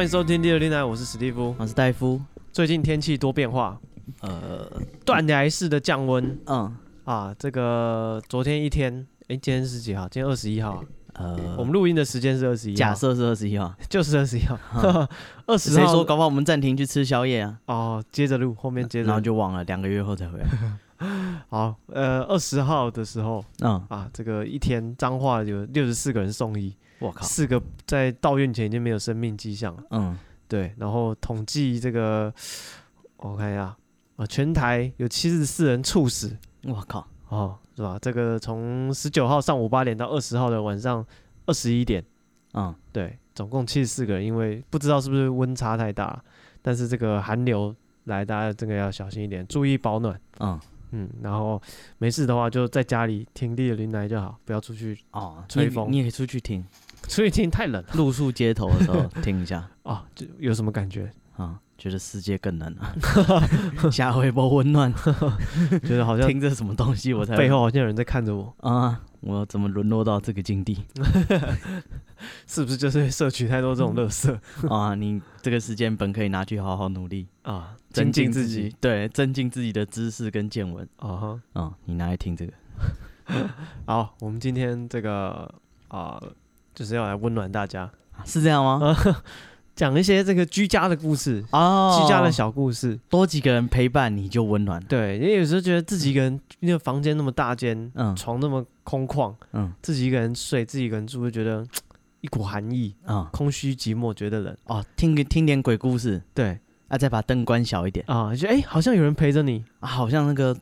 欢迎收听第二天台，我是史蒂夫，我是戴夫。最近天气多变化，呃，断崖式的降温，嗯啊，这个昨天一天，哎，今天是几号？今天二十一号，呃，我们录音的时间是二十一，假设是二十一号，就是二十一号，二十号。谁说？搞不好我们暂停去吃宵夜啊？哦，接着录，后面接着，然后就忘了，两个月后才回来。好，呃，二十号的时候，嗯啊，这个一天脏话有六十四个人送医，我靠，四个在到院前已经没有生命迹象了，嗯，对，然后统计这个，我看一下，啊，全台有七十四人猝死，我靠，哦，是吧？这个从十九号上午八点到二十号的晚上二十一点，嗯，对，总共七十四个人，因为不知道是不是温差太大，但是这个寒流来，大家这个要小心一点，注意保暖，嗯。嗯，然后没事的话就在家里听地的林来就好，不要出去哦，吹风。你也可以出去听，出去听太冷了，露宿街头的时候听一下啊，就有什么感觉啊？觉得世界更冷了，下回不温暖，觉 得好像听着什么东西，我才背后好像有人在看着我啊。我怎么沦落到这个境地？是不是就是摄取太多这种垃圾啊？你这个时间本可以拿去好好努力啊，增进自己，对，增进自己的知识跟见闻啊。嗯，你拿来听这个。好，我们今天这个啊，就是要来温暖大家，是这样吗？讲一些这个居家的故事哦，居家的小故事，多几个人陪伴你就温暖。对，因为有时候觉得自己一个人，那个房间那么大间，嗯，床那么空旷，嗯，自己一个人睡，自己一个人住，会觉得 一股寒意啊，空虚寂寞，觉得冷。哦。听个听点鬼故事，对，啊，再把灯关小一点。啊，就哎，好像有人陪着你。啊，好像那个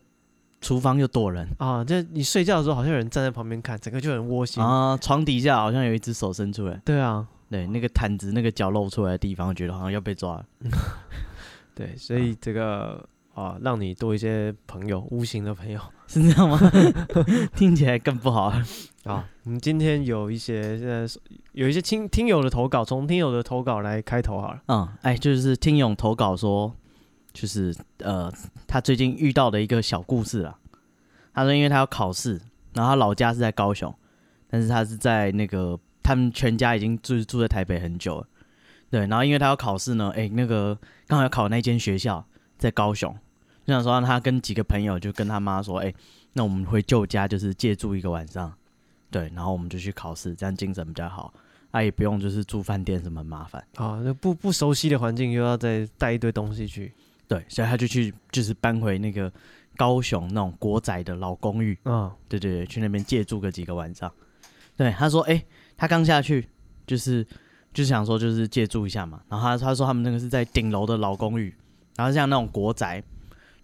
厨房又躲人啊，就你睡觉的时候，好像有人站在旁边看，整个就很窝心啊。床底下好像有一只手伸出来，对啊。对，那个毯子那个脚露出来的地方，觉得好像要被抓了。对，所以这个啊，让你多一些朋友，无形的朋友，是这样吗？听起来更不好啊。好，我们今天有一些现在有一些听听友的投稿，从听友的投稿来开头好了。嗯，哎，就是听友投稿说，就是呃，他最近遇到的一个小故事啊。他说，因为他要考试，然后他老家是在高雄，但是他是在那个。他们全家已经住住在台北很久了，对，然后因为他要考试呢，哎，那个刚好要考那间学校在高雄，就想说让他跟几个朋友就跟他妈说，哎，那我们回旧家就是借住一个晚上，对，然后我们就去考试，这样精神比较好，啊，也不用就是住饭店什么麻烦啊，那不不熟悉的环境又要再带一堆东西去，对，所以他就去就是搬回那个高雄那种国宅的老公寓，嗯，对对对，去那边借住个几个晚上，对，他说，哎。他刚下去，就是就是想说，就是借住一下嘛。然后他他说他们那个是在顶楼的老公寓，然后像那种国宅，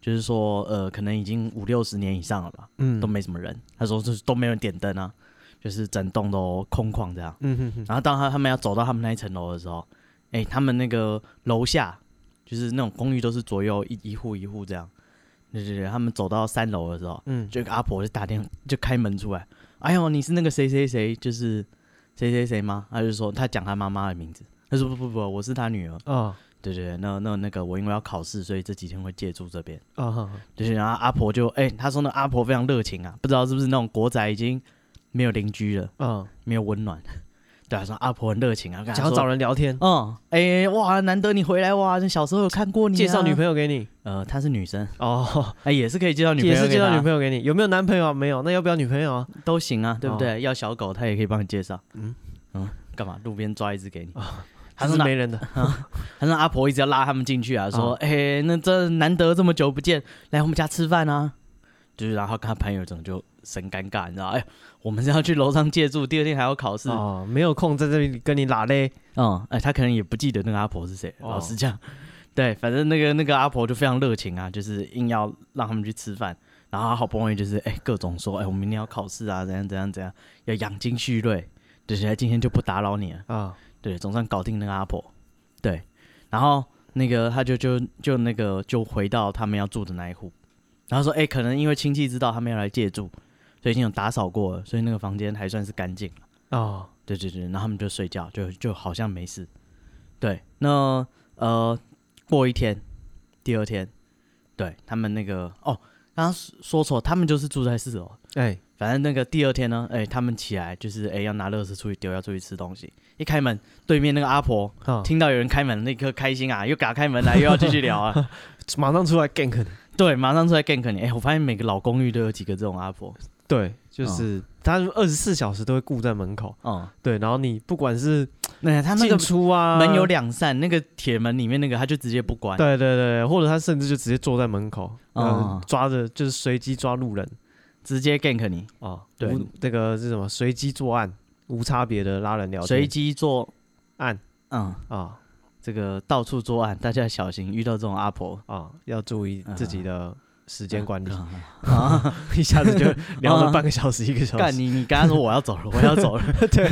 就是说呃，可能已经五六十年以上了吧，嗯，都没什么人。他说就是都没人点灯啊，就是整栋都空旷这样。嗯哼哼。然后当他他们要走到他们那一层楼的时候，哎、欸，他们那个楼下就是那种公寓都是左右一一户一户这样。对对对，他们走到三楼的时候，嗯，就一个阿婆就打电话就开门出来，哎呦，你是那个谁谁谁，就是。谁谁谁吗？他就说他讲他妈妈的名字。他说不不不，我是他女儿。哦，对对对，那那那个我因为要考试，所以这几天会借住这边。哦，对，然后阿婆就哎、欸，他说那阿婆非常热情啊，不知道是不是那种国宅已经没有邻居了，嗯，没有温暖。对啊，说阿婆很热情啊，想要找人聊天。嗯，哎、欸、哇，难得你回来哇，小时候有看过你、啊，介绍女朋友给你。呃，她是女生。哦，哎、欸，也是可以介绍女朋友，也是介绍女朋友给你。有没有男朋友、啊？没有，那要不要女朋友啊？都行啊，对不对？哦、要小狗，他也可以帮你介绍。嗯嗯。干嘛？路边抓一只给你？还是没人的？他说阿婆一直要拉他们进去啊，说：“哎、欸，那这难得这么久不见，来我们家吃饭啊。”就是然后跟他朋友怎么就神尴尬，你知道？哎，我们是要去楼上借住，第二天还要考试哦，没有空在这里跟你拉嘞。嗯，哎，他可能也不记得那个阿婆是谁。老实讲，对，反正那个那个阿婆就非常热情啊，就是硬要让他们去吃饭，然后好不容易就是哎各种说，哎，我明天要考试啊，怎样怎样怎样，要养精蓄锐。对，现在今天就不打扰你了啊。哦、对，总算搞定那个阿婆。对，然后那个他就就就那个就回到他们要住的那一户，然后说，哎，可能因为亲戚知道他们要来借住，所以已经有打扫过了，所以那个房间还算是干净了。哦，对对对，然后他们就睡觉，就就好像没事。对，那呃，过一天，第二天，对他们那个哦，刚刚说错，他们就是住在四楼。哎，反正那个第二天呢，哎，他们起来就是哎要拿乐事出去丢，要出去吃东西。一开门，对面那个阿婆听到有人开门，那刻开心啊，又给他开门来，又要继续聊啊，马上出来 gank 你。对，马上出来 gank 你。哎，我发现每个老公寓都有几个这种阿婆。对，就是他二十四小时都会顾在门口。嗯，对，然后你不管是那他进出啊，门有两扇，那个铁门里面那个他就直接不关。对对对，或者他甚至就直接坐在门口，嗯，抓着就是随机抓路人，直接 gank 你。哦，对，这个是什么？随机作案，无差别的拉人聊天。随机作案，嗯啊，这个到处作案，大家小心，遇到这种阿婆啊，要注意自己的。时间管理啊，一下子就聊了半个小时，一个小时。干你，你刚刚说我要走了，我要走了。对，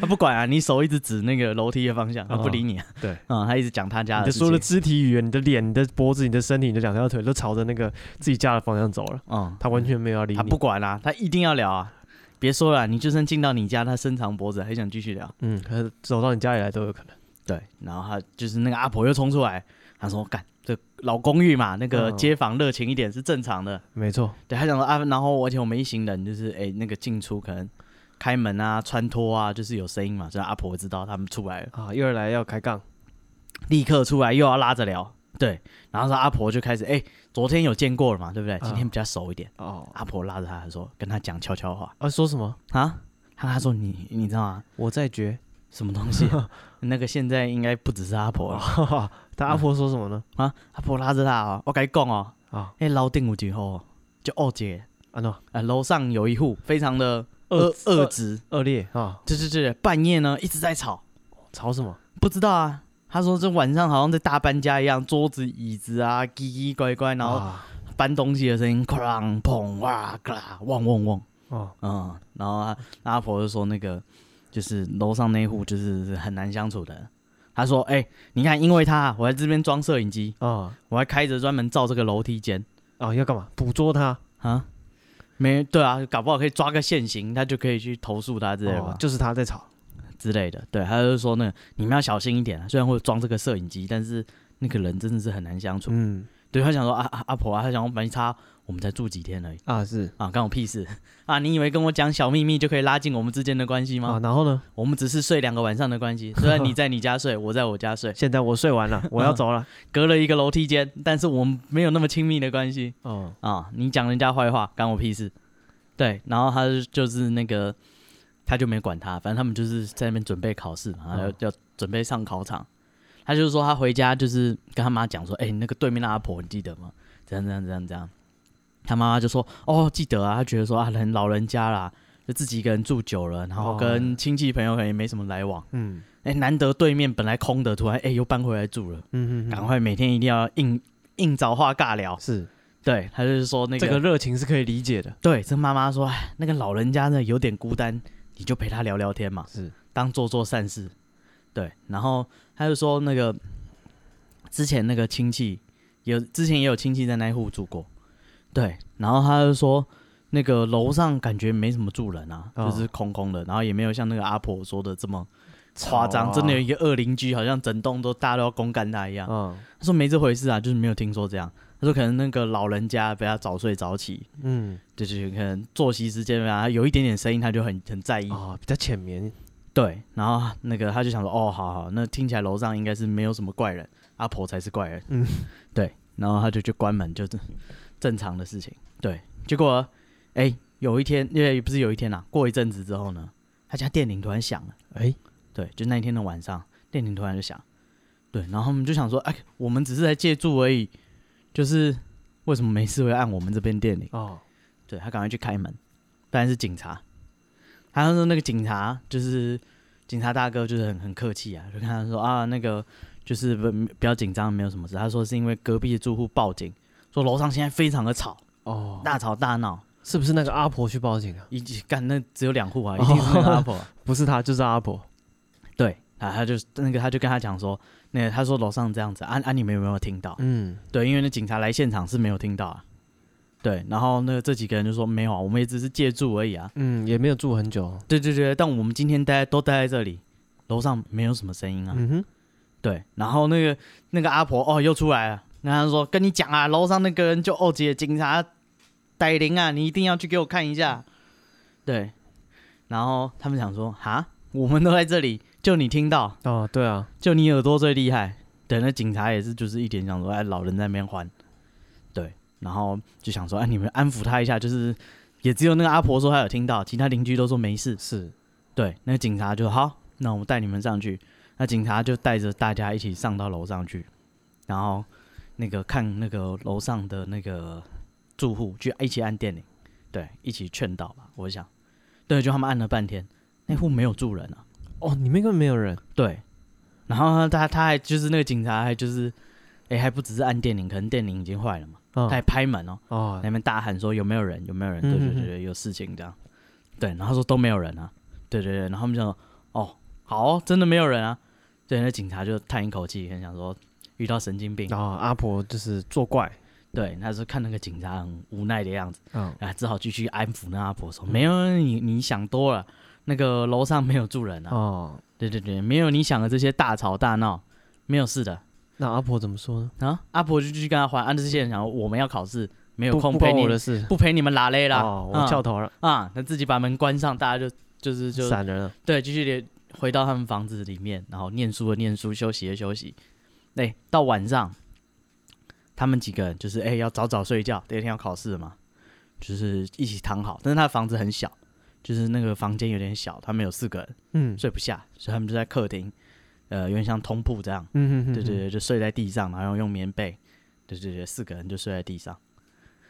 他不管啊，你手一直指那个楼梯的方向，他不理你啊。对，啊，他一直讲他家的。你说的肢体语言，你的脸、你的脖子、你的身体、你的两条腿都朝着那个自己家的方向走了。嗯，他完全没有要理你。他不管啊，他一定要聊啊。别说了，你就算进到你家，他伸长脖子还想继续聊。嗯，可走到你家里来都有可能。对，然后他就是那个阿婆又冲出来，他说干。这老公寓嘛，那个街坊热情一点是正常的，没错。对，他讲说啊，然后而且我们一行人就是哎，那个进出可能开门啊、穿脱啊，就是有声音嘛，所以阿婆知道他们出来了啊，又来要开杠，立刻出来又要拉着聊，对。然后说阿婆就开始哎，昨天有见过了嘛，对不对？今天比较熟一点哦。阿婆拉着他说，跟他讲悄悄话啊，说什么啊？他他说你你知道吗？我在觉 什么东西？那个现在应该不只是阿婆了。他阿婆说什么呢？啊，阿婆拉着他啊，我跟你讲哦，啊，哎，楼顶有几户，就二姐，啊喏，啊，楼上有一户，非常的恶恶质。恶劣啊，对对对，半夜呢一直在吵，吵什么？不知道啊。他说这晚上好像在大搬家一样，桌子椅子啊，奇奇怪怪，然后搬东西的声音，哐啷砰哇嘎啦，汪汪汪，哦，嗯，然后阿婆就说那个就是楼上那户就是很难相处的。他说：“哎、欸，你看，因为他，我在这边装摄影机啊，我还开着专门照这个楼梯间啊，要干嘛？捕捉他啊？没对啊，搞不好可以抓个现行，他就可以去投诉他之类的、哦，就是他在吵之类的。对，他就说那个你们要小心一点，虽然会装这个摄影机，但是那个人真的是很难相处。嗯，对他想说啊啊阿婆啊，他想我没差。”我们才住几天而已啊！是啊，关我屁事啊！你以为跟我讲小秘密就可以拉近我们之间的关系吗？啊，然后呢？我们只是睡两个晚上的关系，虽然你在你家睡，我在我家睡。现在我睡完了，我要走了，啊、隔了一个楼梯间，但是我们没有那么亲密的关系。哦啊，你讲人家坏话，关我屁事。对，然后他就是那个，他就没管他，反正他们就是在那边准备考试嘛，然后要、哦、要准备上考场。他就是说他回家就是跟他妈讲说，哎、欸，那个对面那阿婆你记得吗？这样这样这样这样。他妈妈就说：“哦，记得啊。”他觉得说啊，人老人家啦，就自己一个人住久了，然后跟亲戚朋友可能也没什么来往。嗯，哎，难得对面本来空的，突然哎又搬回来住了。嗯嗯，赶快每天一定要硬硬找话尬聊。是，对，他就是说那个这个热情是可以理解的。对，这妈妈说，哎，那个老人家呢有点孤单，你就陪他聊聊天嘛，是当做做善事。对，然后他就说那个之前那个亲戚有之前也有亲戚在那户住过。对，然后他就说，那个楼上感觉没什么住人啊，哦、就是空空的，然后也没有像那个阿婆说的这么夸张，啊、真的有一个恶邻居，好像整栋都大家都要公干他一样。嗯、他说没这回事啊，就是没有听说这样。他说可能那个老人家比较早睡早起，嗯，就是可能作息时间啊，有一点点声音他就很很在意比较浅眠。对，然后那个他就想说，哦，好好，那听起来楼上应该是没有什么怪人，阿婆才是怪人。嗯，对，然后他就去关门，就是。正常的事情，对。结果，哎、欸，有一天，因为不是有一天呐、啊，过一阵子之后呢，他家电铃突然响了。哎、欸，对，就那一天的晚上，电铃突然就响。对，然后我们就想说，哎、欸，我们只是来借住而已，就是为什么没事会按我们这边电铃？哦，对，他赶快去开门，当然是警察。他说那个警察就是警察大哥，就是很很客气啊，就跟他说啊，那个就是不不要紧张，没有什么事。他说是因为隔壁的住户报警。说楼上现在非常的吵哦，大吵大闹，是不是那个阿婆去报警啊？一干那只有两户啊，一定是那个阿婆，不是他就是阿婆。对啊，他就那个他就跟他讲说，那个他说楼上这样子，啊啊你们有没有听到？嗯，对，因为那警察来现场是没有听到啊。对，然后那个这几个人就说没有啊，我们也只是借住而已啊。嗯，也没有住很久。对对对，但我们今天待都待在这里，楼上没有什么声音啊。嗯哼，对，然后那个那个阿婆哦又出来了。然后他说：“跟你讲啊，楼上那个人就二姐警察逮灵啊，你一定要去给我看一下。对，然后他们想说，哈，我们都在这里，就你听到哦，对啊，就你耳朵最厉害。对，那警察也是，就是一点想说，哎，老人在那边欢，对，然后就想说，哎，你们安抚他一下，就是也只有那个阿婆说她有听到，其他邻居都说没事。是，对，那个警察就好，那我们带你们上去。那警察就带着大家一起上到楼上去，然后那个看那个楼上的那个住户，去一起按电铃，对，一起劝导吧。我想，对，就他们按了半天，那户没有住人啊。哦，里面根本没有人。对，然后他他还就是那个警察还就是，哎、欸，还不只是按电铃，可能电铃已经坏了嘛，哦、他还拍门哦，哦，那边大喊说有没有人？有没有人？对对对对，有事情这样。对，然后他说都没有人啊。对对对，然后他们就说，哦。好，真的没有人啊！对，那警察就叹一口气，很想说遇到神经病。然后阿婆就是作怪，对，他是看那个警察很无奈的样子，嗯，啊，只好继续安抚那阿婆说：“没有，你你想多了，那个楼上没有住人啊。”哦，对对对，没有你想的这些大吵大闹，没有事的。那阿婆怎么说呢？啊，阿婆就继续跟他还，按照这些人讲，我们要考试，没有空陪你的事，不陪你们拉嘞啦。哦，我翘头了啊，他自己把门关上，大家就就是就散人了。对，继续连。回到他们房子里面，然后念书的念书，休息的休息。哎、欸，到晚上，他们几个人就是哎、欸、要早早睡觉，第二天要考试嘛，就是一起躺好。但是他的房子很小，就是那个房间有点小，他们有四个人，嗯，睡不下，所以他们就在客厅，呃，有点像通铺这样，嗯哼对对对，就睡在地上，然后用棉被，对对对，四个人就睡在地上。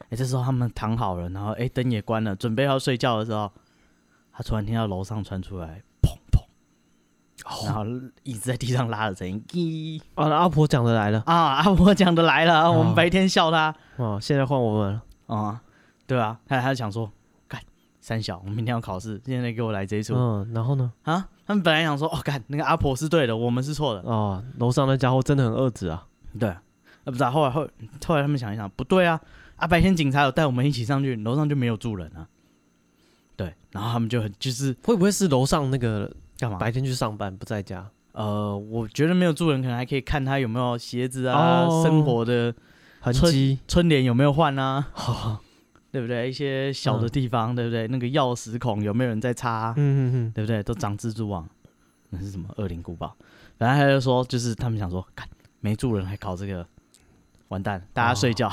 哎、欸，这时候他们躺好了，然后哎灯、欸、也关了，准备要睡觉的时候，他突然听到楼上传出来砰砰。然后一直在地上拉的声音，咦！啊，阿婆讲的来了啊！阿婆讲的来了，我们白天笑他，哦，现在换我们了啊！对啊，他他想说，干三小，我们明天要考试，现在给我来这一出。嗯，然后呢？啊，他们本来想说，哦，干那个阿婆是对的，我们是错的。哦，楼上那家伙真的很恶质啊。对，啊，不是，后来后后来他们想一想，不对啊，啊，白天警察有带我们一起上去，楼上就没有住人啊。对，然后他们就很就是会不会是楼上那个？干嘛？白天去上班不在家？呃，我觉得没有住人，可能还可以看他有没有鞋子啊，哦、生活的痕迹，春联有没有换啊？哦、对不对？一些小的地方，嗯、对不对？那个钥匙孔有没有人在插？嗯嗯嗯，对不对？都长蜘蛛网，那是什么恶灵古堡？反正他就说，就是他们想说，看没住人还搞这个，完蛋，大家睡觉，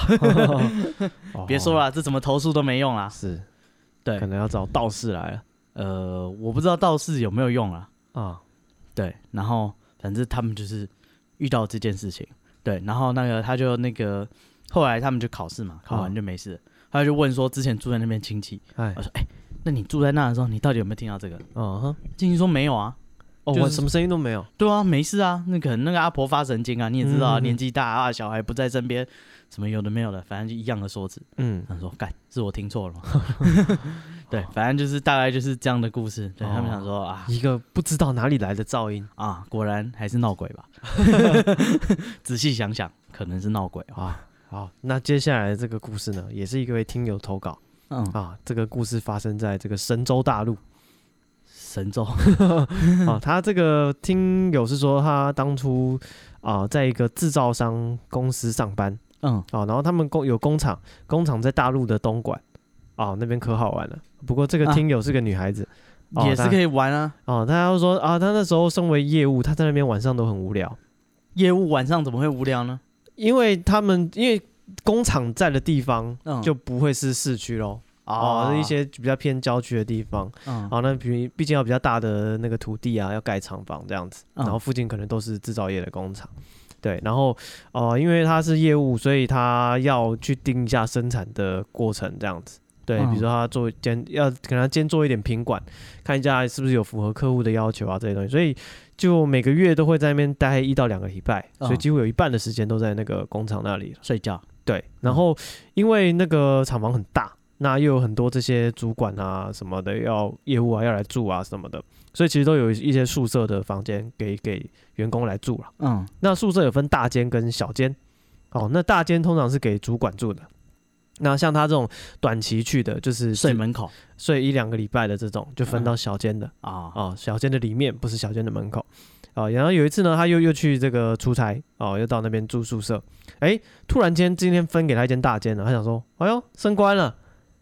别说了，这怎么投诉都没用啊。是，对，可能要找道士来了。呃，我不知道道士有没有用啊。啊，对，然后反正他们就是遇到这件事情，对，然后那个他就那个后来他们就考试嘛，考完就没事，他就问说之前住在那边亲戚，哎，我说哎，那你住在那的时候，你到底有没有听到这个？嗯哼，亲戚说没有啊，哦，我什么声音都没有。对啊，没事啊，那可能那个阿婆发神经啊，你也知道啊，年纪大啊，小孩不在身边，什么有的没有的，反正就一样的说辞。嗯，他说干，是我听错了吗？对，反正就是大概就是这样的故事。对、哦、他们想说啊，一个不知道哪里来的噪音啊，果然还是闹鬼吧。仔细想想，可能是闹鬼啊。好，那接下来这个故事呢，也是一位听友投稿。嗯啊，这个故事发生在这个神州大陆。神州 啊，他这个听友是说，他当初啊，在一个制造商公司上班。嗯啊，然后他们工有工厂，工厂在大陆的东莞。哦，那边可好玩了。不过这个听友是个女孩子，啊哦、也是可以玩啊。哦，他要说啊，他那时候身为业务，他在那边晚上都很无聊。业务晚上怎么会无聊呢？因为他们因为工厂在的地方就不会是市区喽。嗯、哦，一些比较偏郊区的地方。嗯。哦，那比毕竟要比较大的那个土地啊，要盖厂房这样子。然后附近可能都是制造业的工厂。对，然后哦、呃，因为他是业务，所以他要去盯一下生产的过程这样子。对，比如说他做兼要可能兼做一点品管，看一下是不是有符合客户的要求啊这些东西，所以就每个月都会在那边待一到两个礼拜，所以几乎有一半的时间都在那个工厂那里。睡觉。对，然后因为那个厂房很大，那又有很多这些主管啊什么的要业务啊要来住啊什么的，所以其实都有一些宿舍的房间给给员工来住了。嗯，那宿舍有分大间跟小间，哦，那大间通常是给主管住的。那像他这种短期去的，就是睡门口，睡一两个礼拜的这种，就分到小间的。啊、嗯、哦，小间的里面不是小间的门口。啊、哦。然后有一次呢，他又又去这个出差哦，又到那边住宿舍，哎，突然间今天分给他一间大间了，他想说，哎呦升官了，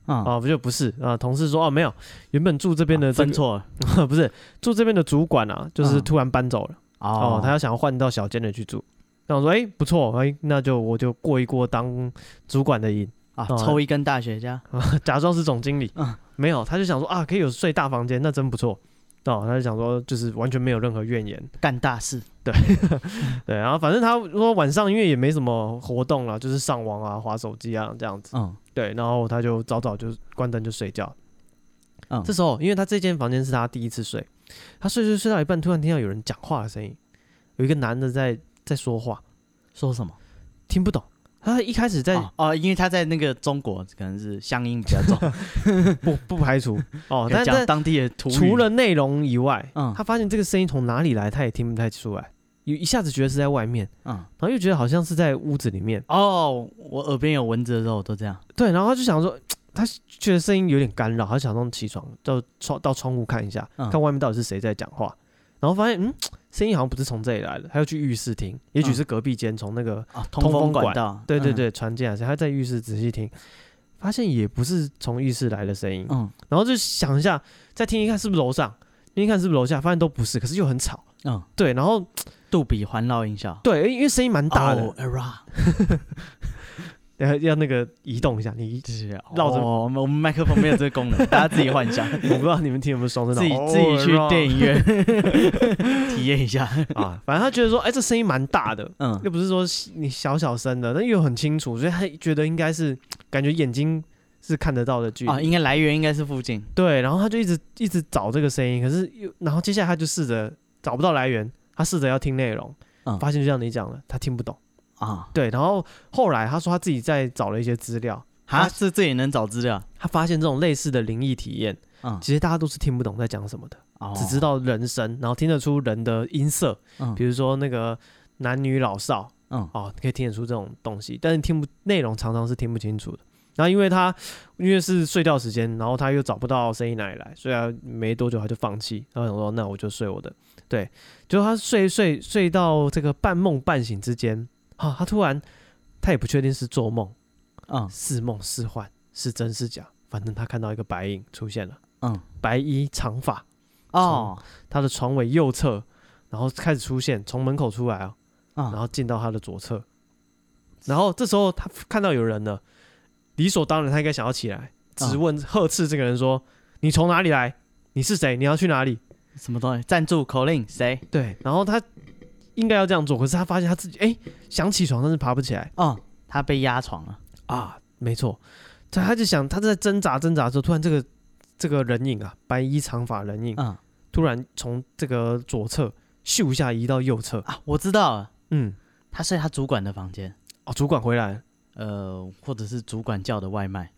啊，不就不是啊？同事说哦，没有，原本住这边的分错了，不是住这边的主管啊，就是突然搬走了哦，他要想要换到小间的去住。那我说哎，不错，哎，那就我就过一过当主管的瘾啊，抽一根大雪茄，假装是总经理。嗯，没有，他就想说啊，可以有睡大房间，那真不错。哦，他就想说，就是完全没有任何怨言，干大事。对，对，然后反正他说晚上因为也没什么活动了，就是上网啊、划手机啊这样子。嗯，对，然后他就早早就关灯就睡觉。嗯，这时候因为他这间房间是他第一次睡，他睡睡睡到一半，突然听到有人讲话的声音，有一个男的在在说话，说什么？听不懂。他一开始在哦，哦，因为他在那个中国可能是乡音比较重，不不排除 哦。但讲当地的除了内容以外，嗯，他发现这个声音从哪里来，他也听不太出来。有一下子觉得是在外面，嗯，然后又觉得好像是在屋子里面。哦，我耳边有蚊子的时候都这样。对，然后他就想说，他觉得声音有点干扰，他想说起床到窗到窗户看一下，嗯，看外面到底是谁在讲话。然后发现，嗯，声音好像不是从这里来的，他要去浴室听，也许是隔壁间从那个通风管道，对对对，传进来，他在浴室仔细听，发现也不是从浴室来的声音，嗯，然后就想一下，再听一看是不是楼上，听一看是不是楼下，发现都不是，可是又很吵，嗯，对，然后杜比环绕音效，对，因为声音蛮大的。要要那个移动一下，你绕着我们我们麦克风没有这个功能，大家自己幻想。我不知道你们听有没有双声道，自己自己去电影院 体验一下 啊。反正他觉得说，哎，这声音蛮大的，嗯，又不是说你小小声的，但又很清楚，所以他觉得应该是感觉眼睛是看得到的距离啊，应该来源应该是附近。对，然后他就一直一直找这个声音，可是又然后接下来他就试着找不到来源，他试着要听内容，嗯，发现就像你讲的，他听不懂。啊，对，然后后来他说他自己在找了一些资料，他是这也能找资料，他发现这种类似的灵异体验，嗯，其实大家都是听不懂在讲什么的，哦，只知道人声，然后听得出人的音色，嗯，比如说那个男女老少，嗯，哦，可以听得出这种东西，但是听不内容常常是听不清楚的。然后因为他因为是睡觉时间，然后他又找不到声音哪里来，所以他没多久他就放弃，然后想说那我就睡我的，对，就他睡睡睡到这个半梦半醒之间。啊，他突然，他也不确定是做梦，嗯，是梦是幻，是真是假，反正他看到一个白影出现了，嗯，白衣长发，哦，他的床尾右侧，然后开始出现，从门口出来啊，嗯，然后进到他的左侧，然后这时候他看到有人了，理所当然他应该想要起来，直问呵斥这个人说：“你从哪里来？你是谁？你要去哪里？什么东西？站住！口令谁？”对，然后他。应该要这样做，可是他发现他自己哎、欸、想起床，但是爬不起来。哦，他被压床了。啊，没错。他他就想他在挣扎挣扎的时候，突然这个这个人影啊，白衣长发人影，嗯，突然从这个左侧咻一下移到右侧。啊，我知道了，嗯，他睡他主管的房间。哦，主管回来，呃，或者是主管叫的外卖，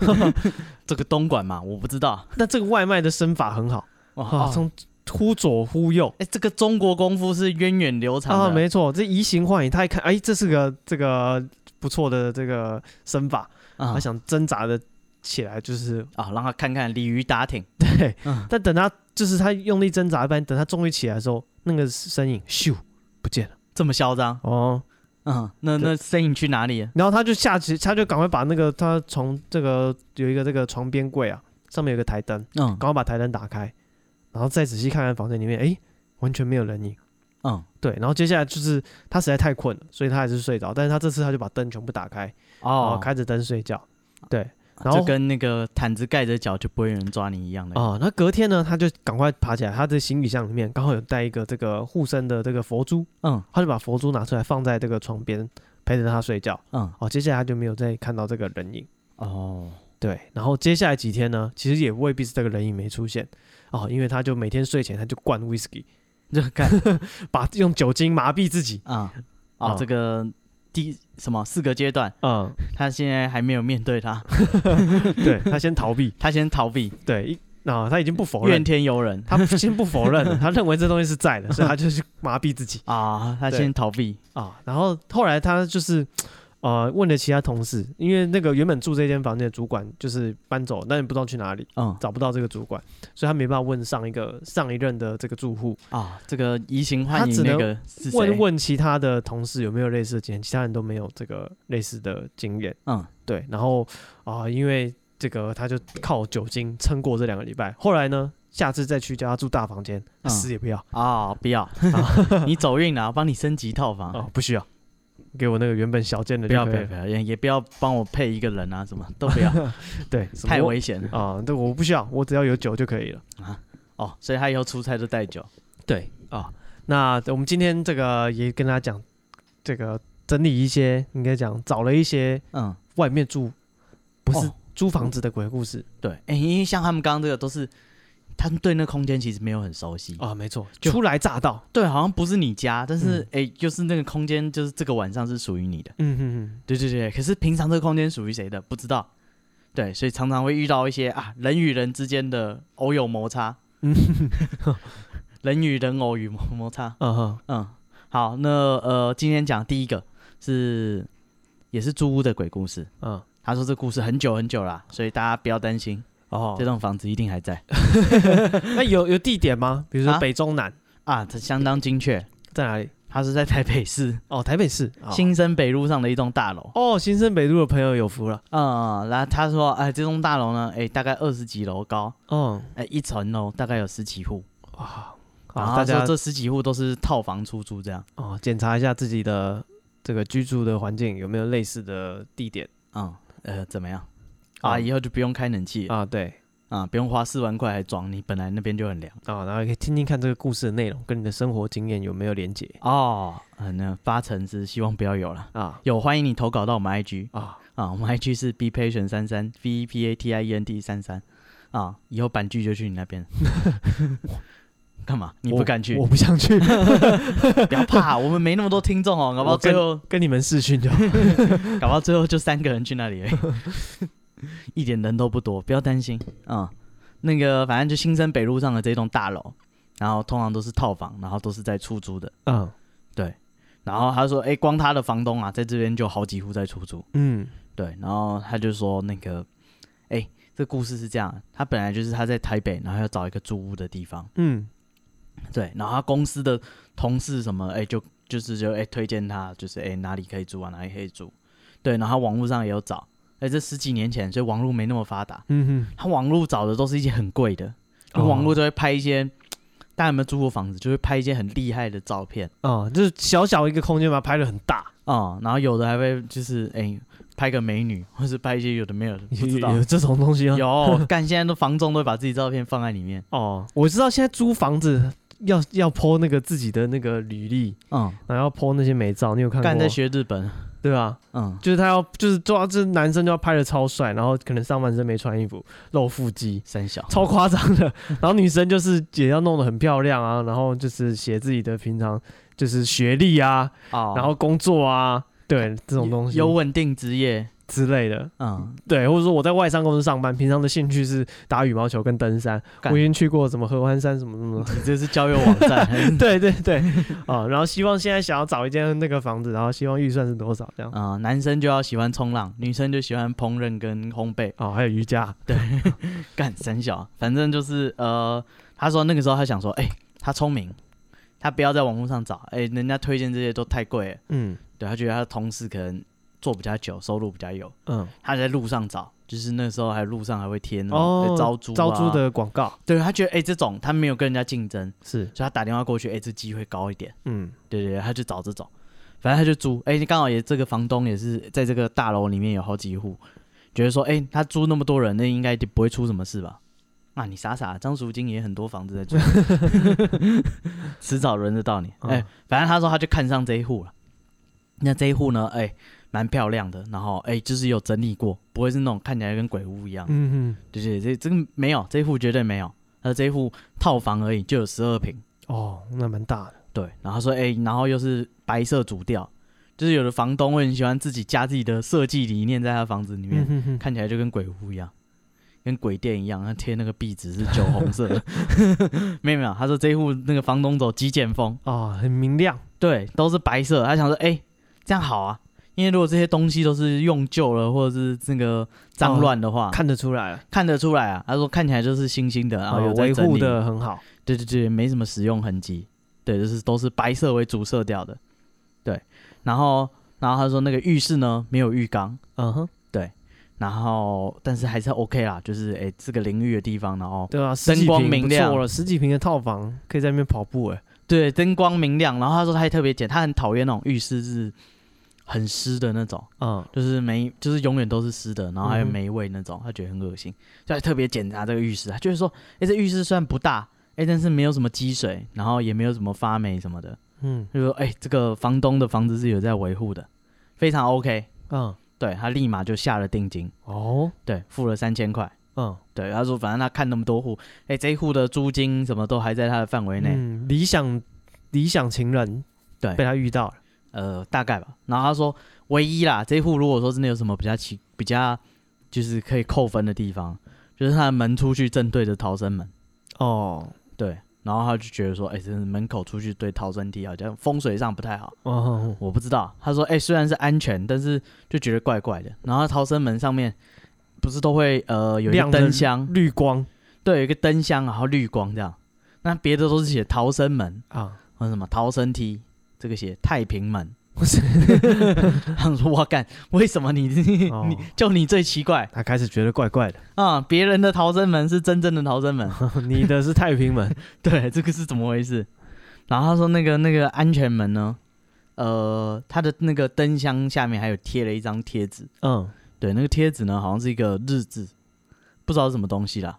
这个东莞嘛，我不知道。但这个外卖的身法很好。哇，从。忽左忽右，哎、欸，这个中国功夫是源远流长的。啊，没错，这移形换影，他一看，哎、欸，这是个这个不错的这个身法，嗯、他想挣扎的起来，就是啊，让他看看鲤鱼打挺，对，嗯、但等他就是他用力挣扎一般，等他终于起来的时候，那个身影咻不见了，这么嚣张？哦，嗯，那那身影去哪里？然后他就下去，他就赶快把那个他从这个有一个这个床边柜啊，上面有个台灯，嗯，赶快把台灯打开。然后再仔细看看房间里面，哎，完全没有人影。嗯，对。然后接下来就是他实在太困了，所以他还是睡着。但是他这次他就把灯全部打开，哦，开着灯睡觉。对，然后就跟那个毯子盖着脚就不会有人抓你一样的。哦，那隔天呢，他就赶快爬起来，他的行李箱里面刚好有带一个这个护身的这个佛珠。嗯，他就把佛珠拿出来放在这个床边，陪着他睡觉。嗯，哦，接下来他就没有再看到这个人影。哦，对。然后接下来几天呢，其实也未必是这个人影没出现。哦，因为他就每天睡前他就灌威士忌，就干。把用酒精麻痹自己啊啊！这个第什么四个阶段，嗯，他现在还没有面对他，对他先逃避，他先逃避，对，一啊他已经不否认怨天尤人，他先不否认，他认为这东西是在的，所以他就是麻痹自己啊，他先逃避。啊，然后后来他就是。呃，问了其他同事，因为那个原本住这间房间的主管就是搬走，但也不知道去哪里，嗯，找不到这个主管，所以他没办法问上一个上一任的这个住户啊，这个移情换影那个是谁？问问其他的同事有没有类似的经验，其他人都没有这个类似的经验，嗯，对，然后啊、呃，因为这个他就靠酒精撑过这两个礼拜。后来呢，下次再去叫他住大房间，死也不要啊、哦，不要，你走运了，帮你升级套房哦，不需要，给我那个原本小件的，不要不要不要，也不要帮我配一个人啊，什么都不要，对，太危险了啊，对，我不需要，我只要有酒就可以了啊。哦，所以他以后出差就带酒，对啊。那我们今天这个也跟大家讲，这个整理一些，应该讲找了一些，嗯，外面住不是租房子的鬼故事。对，哎，因为像他们刚刚这个都是，他们对那空间其实没有很熟悉。啊，没错，初来乍到，对，好像不是你家，但是哎，就是那个空间，就是这个晚上是属于你的，嗯嗯嗯，对对对。可是平常这个空间属于谁的？不知道，对，所以常常会遇到一些啊人与人之间的偶有摩擦。嗯，人与人偶与摩摩擦。嗯哼，嗯，好，那呃，今天讲第一个是也是租屋的鬼故事。嗯，他说这故事很久很久了，所以大家不要担心哦，这栋房子一定还在。那有有地点吗？比如说北中南。啊？这相当精确，在哪里？它是在台北市。哦，台北市。新生北路上的一栋大楼。哦，新生北路的朋友有福了，嗯，然后他说，哎，这栋大楼呢，哎，大概二十几楼高，嗯，哎，一层楼大概有十几户，哇，然后大家这十几户都是套房出租这样，哦，检查一下自己的这个居住的环境有没有类似的地点，嗯，呃，怎么样？啊，以后就不用开冷气啊，对。啊，不用花四万块来装，你本来那边就很凉啊。然后可以听听看这个故事的内容跟你的生活经验有没有连结哦。嗯，那八成是希望不要有了啊。有，欢迎你投稿到我们 IG 啊啊，我们 IG 是 be patient 33 v e p a t i e n t 三三啊。以后版剧就去你那边。干嘛？你不敢去？我，我不想去。不要怕，我们没那么多听众哦。搞不好最后跟，跟你们视讯就好，搞不好最后就三个人去那里。一点人都不多，不要担心啊、嗯。那个反正就新生北路上的这栋大楼，然后通常都是套房，然后都是在出租的。嗯，对。然后他说，哎、欸，光他的房东啊，在这边就好几户在出租。嗯，对。然后他就说，那个，哎、欸，这故事是这样，他本来就是他在台北，然后要找一个租屋的地方。嗯，对。然后他公司的同事什么，哎、欸，就就是就哎、欸、推荐他，就是哎、欸、哪里可以租啊，哪里可以租。对。然后他网络上也有找。哎，这十几年前，所以网络没那么发达。嗯哼，他网络找的都是一些很贵的，哦、网络就会拍一些，大家有没有租过房子？就会拍一些很厉害的照片。哦，就是小小一个空间把它拍的很大。哦，然后有的还会就是哎，拍个美女，或是拍一些有的没有的，不知道有，有这种东西吗？有，干现在都房中都会把自己照片放在里面。哦，我知道现在租房子要要 po 那个自己的那个履历，嗯，然后要 po 那些美照，你有看过？干在学日本。对吧？嗯，就是他要，就是抓这男生就要拍的超帅，然后可能上半身没穿衣服，露腹肌，三小，超夸张的。然后女生就是也要弄得很漂亮啊，然后就是写自己的平常就是学历啊，哦、然后工作啊，对这种东西有稳定职业。之类的，嗯，对，或者说我在外商公司上班，平常的兴趣是打羽毛球跟登山。我已经去过什么合欢山什么什么，这是交友网站。对对对，啊、嗯，然后希望现在想要找一间那个房子，然后希望预算是多少这样？啊、嗯，男生就要喜欢冲浪，女生就喜欢烹饪跟烘焙，哦，还有瑜伽。对，干三小，反正就是呃，他说那个时候他想说，哎、欸，他聪明，他不要在网络上找，哎、欸，人家推荐这些都太贵了。嗯，对他觉得他的同事可能。做比较久，收入比较有。嗯，他在路上找，就是那时候还路上还会贴那种招租、啊、招租的广告。对，他觉得哎、欸，这种他没有跟人家竞争，是，所以他打电话过去，哎、欸，这机会高一点。嗯，对，对对，他就找这种，反正他就租。哎、欸，刚好也这个房东也是在这个大楼里面有好几户，觉得说，哎、欸，他租那么多人，那应该就不会出什么事吧？啊，你傻傻，张淑金也很多房子在租，迟早轮得到你。哎、欸，反正他说他就看上这一户了。那这一户呢？哎、欸。蛮漂亮的，然后哎、欸，就是有整理过，不会是那种看起来跟鬼屋一样。嗯哼，对对，这这个没有，这户绝对没有。那这户套房而已，就有十二平。哦，那蛮大的。对，然后说哎、欸，然后又是白色主调，就是有的房东会很喜欢自己加自己的设计理念在他房子里面，嗯、哼哼看起来就跟鬼屋一样，跟鬼店一样。他贴那个壁纸是酒红色的。没有没有，他说这户那个房东走极简风哦，很明亮。对，都是白色。他想说哎、欸，这样好啊。因为如果这些东西都是用旧了，或者是那个脏乱的话，哦，看得出来，看得出来啊。他说看起来就是新新的，然后有维护的很好。对对对，没什么使用痕迹。对，就是都是白色为主色调的。对，然后然后他说那个浴室呢没有浴缸。嗯哼，对。然后但是还是 OK 啦，就是哎这个淋浴的地方，然后对啊，灯光明亮了，十几平的套房可以在那边跑步哎，对，灯光明亮，然后他说他还特别简，他很讨厌那种浴室是很湿的那种，嗯，就是霉，就是永远都是湿的，然后还有霉味那种，他觉得很恶心，就还特别检查这个浴室，他就是说，哎，这浴室虽然不大，哎，但是没有什么积水，然后也没有什么发霉什么的，嗯，就说，哎，这个房东的房子是有在维护的，非常 OK，嗯，对，他立马就下了定金，哦，对，付了三千块，嗯，对，他说反正他看那么多户，哎，这一户的租金什么都还在他的范围内，嗯，理想理想情人，对，被他遇到了。呃，大概吧。然后他说，唯一啦，这一户如果说真的有什么比较奇、比较就是可以扣分的地方，就是他的门出去正对着逃生门。哦，对。然后他就觉得说，哎、欸，这门口出去对逃生梯好像风水上不太好。哦，我不知道。他说，哎、欸，虽然是安全，但是就觉得怪怪的。然后逃生门上面不是都会呃有一个灯箱绿光，对，有一个灯箱，然后绿光这样。那别的都是写逃生门啊，或者什么逃生梯。这个写太平门，不是？他说我干，为什么你 你、哦、就你最奇怪？他开始觉得怪怪的啊！别人的逃生门是真正的逃生门，你的是太平门，对，这个是怎么回事？然后他说那个那个安全门呢？呃，他的那个灯箱下面还有贴了一张贴纸，嗯，对，那个贴纸呢好像是一个日志，不知道是什么东西啦，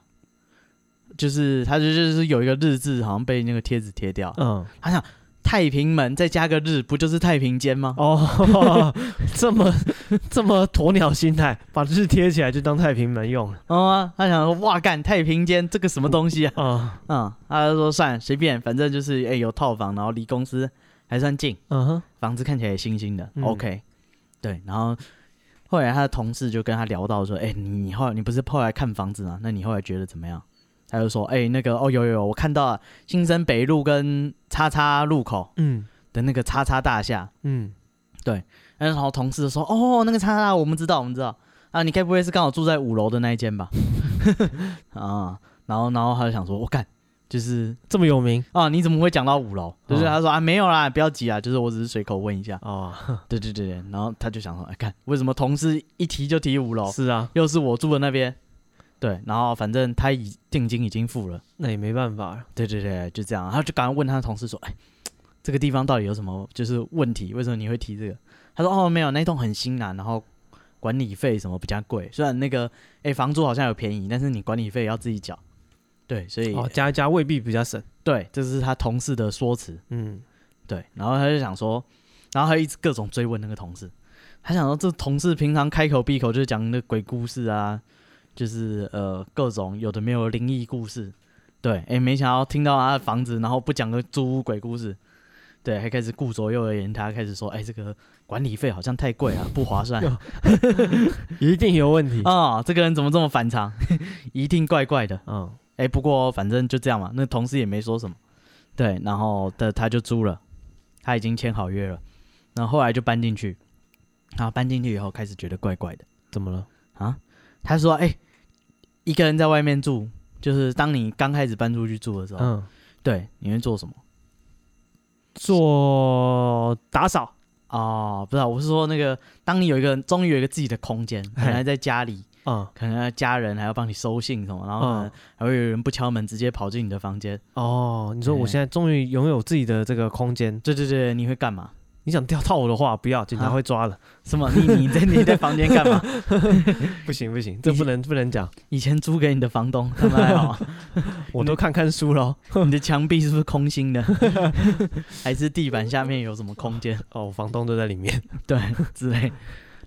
就是他就就是有一个日志，好像被那个贴纸贴掉，嗯，他想。太平门再加个日，不就是太平间吗？哦，这么这么鸵鸟心态，把日贴起来就当太平门用了。哦、啊，他想说，哇干，太平间这个什么东西啊？嗯嗯，他就说算，随便，反正就是哎、欸、有套房，然后离公司还算近，嗯哼，房子看起来也新新的、嗯、，OK。对，然后后来他的同事就跟他聊到说，哎、欸，你后来你不是后来看房子吗？那你后来觉得怎么样？他就说：“哎、欸，那个哦，有有有，我看到了新生北路跟叉叉路口，嗯，的那个叉叉大厦，嗯，对。然后同事说：哦，那个叉叉，我们知道，我们知道啊，你该不会是刚好住在五楼的那一间吧？啊，然后然后他就想说：我干，就是这么有名啊？你怎么会讲到五楼？就是他说啊，没有啦，不要急啊，就是我只是随口问一下哦，对对对对，然后他就想说：哎，看为什么同事一提就提五楼？是啊，又是我住的那边。”对，然后反正他已定金已经付了，那也没办法。对对对，就这样。他就赶快问他的同事说：“哎，这个地方到底有什么就是问题？为什么你会提这个？”他说：“哦，没有，那栋很新啊，然后管理费什么比较贵。虽然那个哎房租好像有便宜，但是你管理费要自己缴。对，所以哦加一加未必比较省。对，这是他同事的说辞。嗯，对。然后他就想说，然后他一直各种追问那个同事，他想说这同事平常开口闭口就是讲那鬼故事啊。”就是呃各种有的没有灵异故事，对，哎、欸，没想到听到他的房子，然后不讲个租屋鬼故事，对，还开始顾左右而言他，开始说，哎、欸，这个管理费好像太贵啊，不划算，一定有问题。啊、哦，这个人怎么这么反常，一定怪怪的，嗯，哎、欸，不过反正就这样嘛，那同事也没说什么，对，然后的他就租了，他已经签好约了，然后后来就搬进去，然后搬进去以后开始觉得怪怪的，怎么了？啊？他说：“哎、欸，一个人在外面住，就是当你刚开始搬出去住的时候，嗯，对，你会做什么？做打扫。哦，不知道，我是说那个，当你有一个终于有一个自己的空间，可能在家里，嗯，可能家人还要帮你收信什么，然后还会有人不敲门直接跑进你的房间。哦，你说我现在终于拥有自己的这个空间，对对对，你会干嘛？”你想掉套我的话，不要，警察会抓的。什么？你你在你在房间干嘛？不行不行，这不能不能讲。以前租给你的房东他们还好，我都看看书喽。你的墙壁是不是空心的？还是地板下面有什么空间？哦，房东都在里面，对，之类。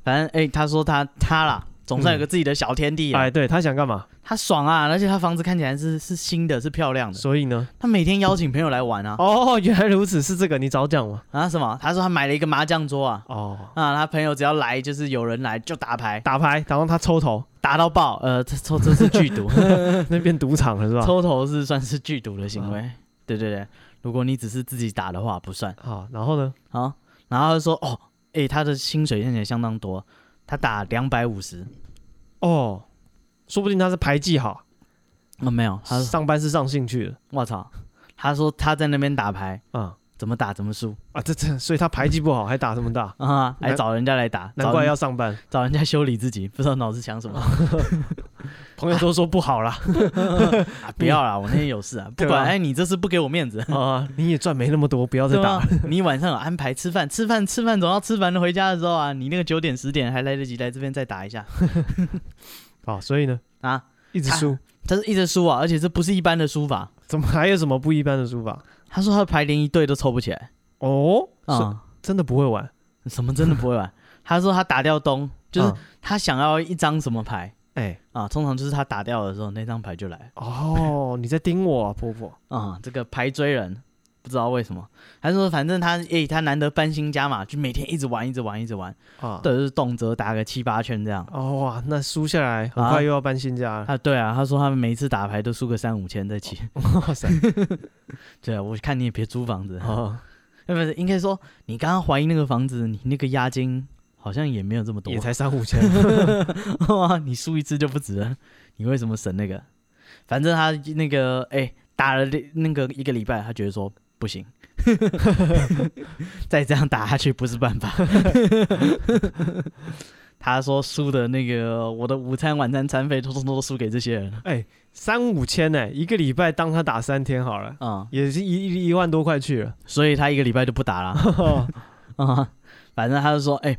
反正哎，他说他他啦。总算有个自己的小天地啊！哎，对，他想干嘛？他爽啊！而且他房子看起来是是新的，是漂亮的。所以呢，他每天邀请朋友来玩啊。哦，原来如此，是这个，你早讲嘛。啊？什么？他说他买了一个麻将桌啊。哦。啊，他朋友只要来，就是有人来就打牌，打牌，然后他抽头，打到爆。呃，抽这是剧毒，那边赌场了是吧？抽头是算是剧毒的行为。对对对，如果你只是自己打的话，不算。好，然后呢？好，然后他说哦，哎，他的薪水看起来相当多，他打两百五十。哦，说不定他是牌技好，啊，没有，他上班是上兴趣的。我操，他说他在那边打牌，嗯，怎么打怎么输啊！这这，所以他牌技不好，还打这么大啊？还找人家来打，难怪要上班，找人家修理自己，不知道脑子想什么。朋友都说不好啦，不要啦，我那天有事啊，不管哎，你这次不给我面子。啊，你也赚没那么多，不要再打。了。你晚上有安排吃饭，吃饭吃饭总要吃完了回家的时候啊，你那个九点十点还来得及来这边再打一下。好，所以呢？啊，一直输，他是一直输啊，而且这不是一般的输法，怎么还有什么不一般的输法？他说他的牌连一对都抽不起来。哦，啊，真的不会玩？什么真的不会玩？他说他打掉东，就是他想要一张什么牌，哎啊，通常就是他打掉的时候那张牌就来。哦，你在盯我啊，婆婆 啊，这个牌追人。不知道为什么，还是说反正他诶、欸，他难得搬新家嘛，就每天一直玩，一直玩，一直玩，啊，都是动辄打个七八圈这样。哦哇，那输下来很快又要搬新家了。啊，对啊，他说他们每一次打牌都输个三五千再起。哇塞，对啊，我看你也别租房子。哦，不是，应该说你刚刚怀疑那个房子，你那个押金好像也没有这么多，也才三五千。哇，你输一次就不值了，你为什么省那个？反正他那个哎、欸，打了那个一个礼拜，他觉得说。不行，再这样打下去不是办法。他说输的那个，我的午餐、晚餐餐费，通通都输给这些人。哎，三五千呢，一个礼拜当他打三天好了，啊、嗯，也是一一万多块去了。所以他一个礼拜就不打了。啊，反正他就说，哎，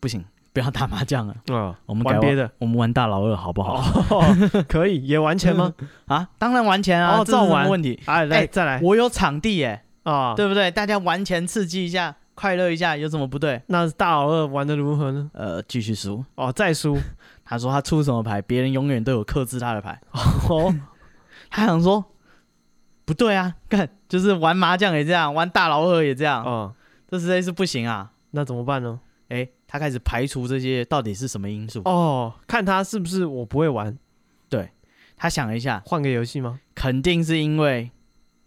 不行。不要打麻将了，嗯，我们玩别的，我们玩大老二好不好？可以，也玩钱吗？啊，当然玩钱啊，照玩。问题，哎，来再来，我有场地耶，啊，对不对？大家玩钱刺激一下，快乐一下，有什么不对？那大老二玩的如何呢？呃，继续输哦，再输。他说他出什么牌，别人永远都有克制他的牌。哦，他想说不对啊，干就是玩麻将也这样，玩大老二也这样，嗯，这实在是不行啊。那怎么办呢？哎。他开始排除这些到底是什么因素哦，看他是不是我不会玩。对，他想了一下，换个游戏吗？肯定是因为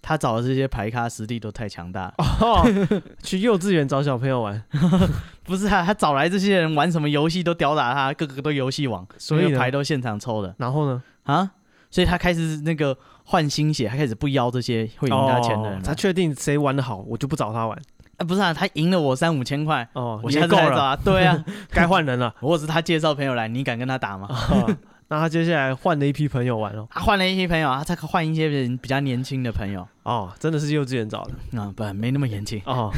他找的这些牌咖实力都太强大了。哦，去幼稚园找小朋友玩，不是啊，他找来这些人玩什么游戏都吊打他，个个都游戏王，所有牌都现场抽的。然后呢？啊，所以他开始那个换新血，他开始不邀这些会赢他钱的人。他确定谁玩的好，我就不找他玩。啊，不是啊，他赢了我三五千块哦，我现在够了，对啊，该换人了。我是他介绍朋友来，你敢跟他打吗？哦、那他接下来换了一批朋友玩哦，他换了一批朋友，他再换一些人比较年轻的朋友哦，真的是幼稚园找的啊、嗯，不，没那么年轻哦，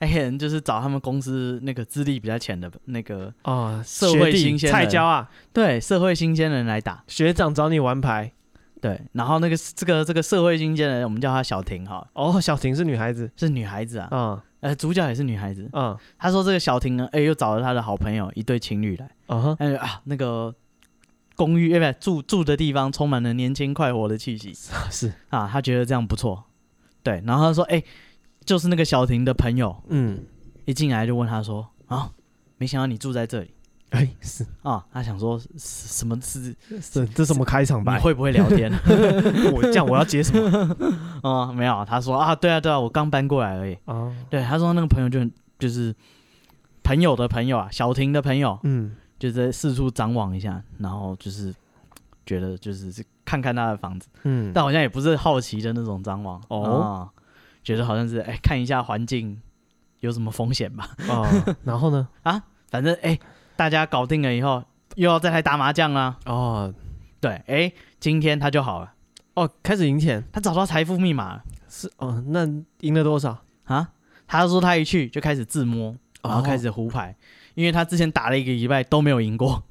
那 些人就是找他们公司那个资历比较浅的那个哦，社会新鲜菜椒啊，对，社会新鲜人来打，学长找你玩牌。对，然后那个这个这个社会新鲜人，我们叫她小婷哈。哦，小婷是女孩子，是女孩子啊。嗯，呃，主角也是女孩子。嗯，她说这个小婷呢，哎，又找了她的好朋友一对情侣来。嗯哼，啊，那个公寓，哎，不，住住的地方充满了年轻快活的气息。是啊，她觉得这样不错。对，然后他说，哎，就是那个小婷的朋友。嗯，一进来就问他说，啊，没想到你住在这里。哎，是啊，他想说什么是这这什么开场白？你会不会聊天？我这样我要接什么？啊，没有，他说啊，对啊对啊，我刚搬过来而已。哦，对，他说那个朋友就就是朋友的朋友啊，小婷的朋友，嗯，就在四处张望一下，然后就是觉得就是看看他的房子，嗯，但好像也不是好奇的那种张望哦，觉得好像是哎看一下环境有什么风险吧。哦，然后呢？啊，反正哎。大家搞定了以后，又要再来打麻将啦。哦，对，哎，今天他就好了。哦，开始赢钱，他找到财富密码了。是哦，那赢了多少啊？他说他一去就开始自摸，然后开始胡牌，哦、因为他之前打了一个礼拜都没有赢过，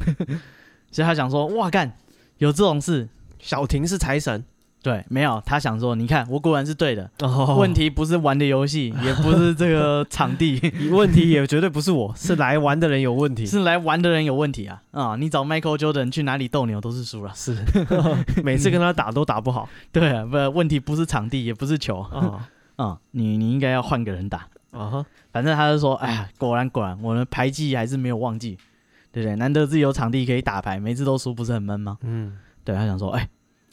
所以他想说，哇干，有这种事，小婷是财神。对，没有，他想说，你看我果然是对的。Oh. 问题不是玩的游戏，也不是这个场地，问题也绝对不是我，是来玩的人有问题，是来玩的人有问题啊！啊、嗯，你找 Michael Jordan 去哪里斗牛都是输了，是，每次跟他打都打不好。对啊，不，问题不是场地，也不是球啊、oh. 嗯，你你应该要换个人打啊。Uh huh. 反正他就说，哎呀，果然果然，我的牌技还是没有忘记，对不对？难得自己有场地可以打牌，每次都输不是很闷吗？嗯，对，他想说，哎。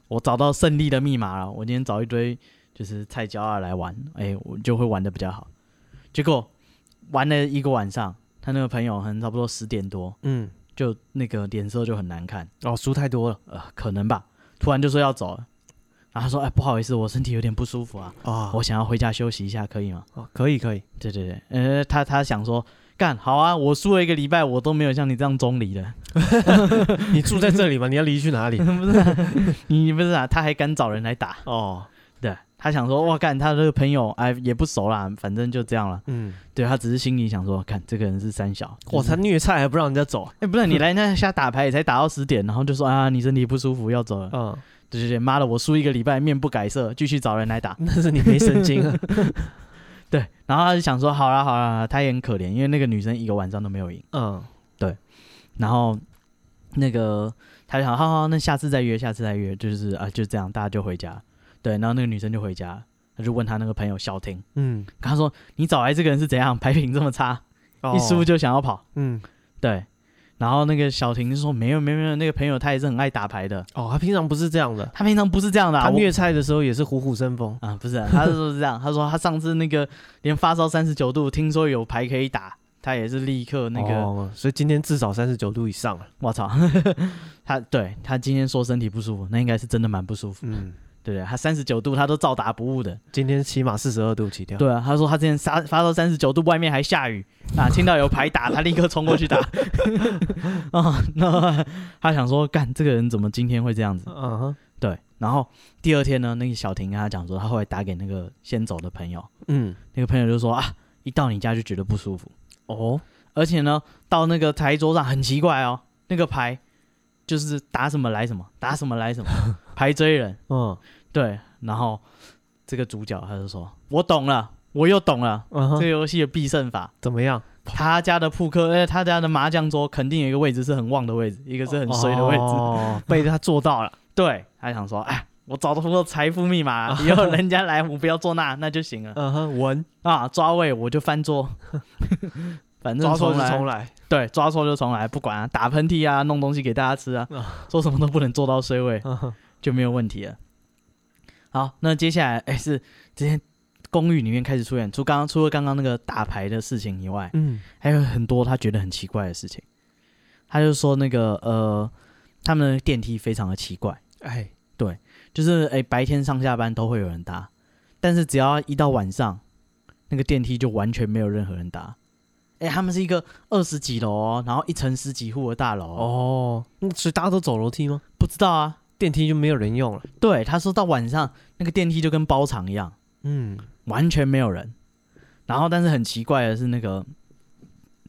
我找到胜利的密码了。我今天找一堆就是菜椒啊来玩，哎、欸，我就会玩的比较好。结果玩了一个晚上，他那个朋友可能差不多十点多，嗯，就那个脸色就很难看。哦，输太多了，呃，可能吧。突然就说要走了，然后他说：“哎，不好意思，我身体有点不舒服啊，啊，我想要回家休息一下，可以吗？”哦，可以，可以。对对对，呃，他他想说，干好啊，我输了一个礼拜，我都没有像你这样中离的。你住在这里吗？你要离去哪里？不是、啊，你不是啊？他还敢找人来打哦？对，他想说，哇，干他这个朋友哎也不熟啦，反正就这样了。嗯，对他只是心里想说，看这个人是三小，哇，他虐菜还不让人家走？哎，不是，你来那下打牌也才打到十点，然后就说啊，你身体不舒服要走了。嗯。对对对，妈的，我输一个礼拜，面不改色，继续找人来打。那是你没神经啊。对，然后他就想说，好啦好啦，他也很可怜，因为那个女生一个晚上都没有赢。嗯，对。然后那个他就想，好好，那下次再约，下次再约，就是啊，就这样，大家就回家。对，然后那个女生就回家，他就问他那个朋友小婷，嗯，他说，你找来这个人是怎样，牌品这么差，哦、一输就想要跑。嗯，对。然后那个小婷就说：“没有没有没有，那个朋友他也是很爱打牌的。哦，他平常不是这样的，他平常不是这样的、啊，他虐菜的时候也是虎虎生风。啊，不是、啊，他是说是这样，他说他上次那个连发烧三十九度，听说有牌可以打，他也是立刻那个，哦、所以今天至少三十九度以上了，我操，他对他今天说身体不舒服，那应该是真的蛮不舒服，嗯。”对对，他三十九度，他都照打不误的。今天起码四十二度起跳。对啊，他说他之前发发到三十九度，外面还下雨啊，听到有牌打，他立刻冲过去打。啊，那他想说，干这个人怎么今天会这样子？嗯哼，对。然后第二天呢，那个小婷跟他讲说，他后来打给那个先走的朋友，嗯，那个朋友就说啊，一到你家就觉得不舒服哦，而且呢，到那个台桌上很奇怪哦，那个牌就是打什么来什么，打什么来什么，牌追人，嗯。对，然后这个主角他就说：“我懂了，我又懂了。Uh. 这个游戏的必胜法怎么样？他家的扑克，哎，他家的麻将桌肯定有一个位置是很旺的位置，一个是很衰的位置，哦、被他做到了。对，他想说，哎，我找到财富密码，以后人家来，我不要做那，那就行了。嗯哼，稳啊，抓位我就翻桌，反正抓错就重来。对，抓错就重来，不管啊，打喷嚏啊，弄东西给大家吃啊，说什么都不能做到衰位，uh. 就没有问题了。”好，那接下来，哎、欸，是这间公寓里面开始出现，除刚刚除了刚刚那个打牌的事情以外，嗯，还有很多他觉得很奇怪的事情。他就说那个呃，他们的电梯非常的奇怪，哎，对，就是哎、欸，白天上下班都会有人搭，但是只要一到晚上，那个电梯就完全没有任何人搭。哎、欸，他们是一个二十几楼哦，然后一层十几户的大楼哦，所以大家都走楼梯吗？不知道啊。电梯就没有人用了。对，他说到晚上那个电梯就跟包场一样，嗯，完全没有人。然后，但是很奇怪的是，那个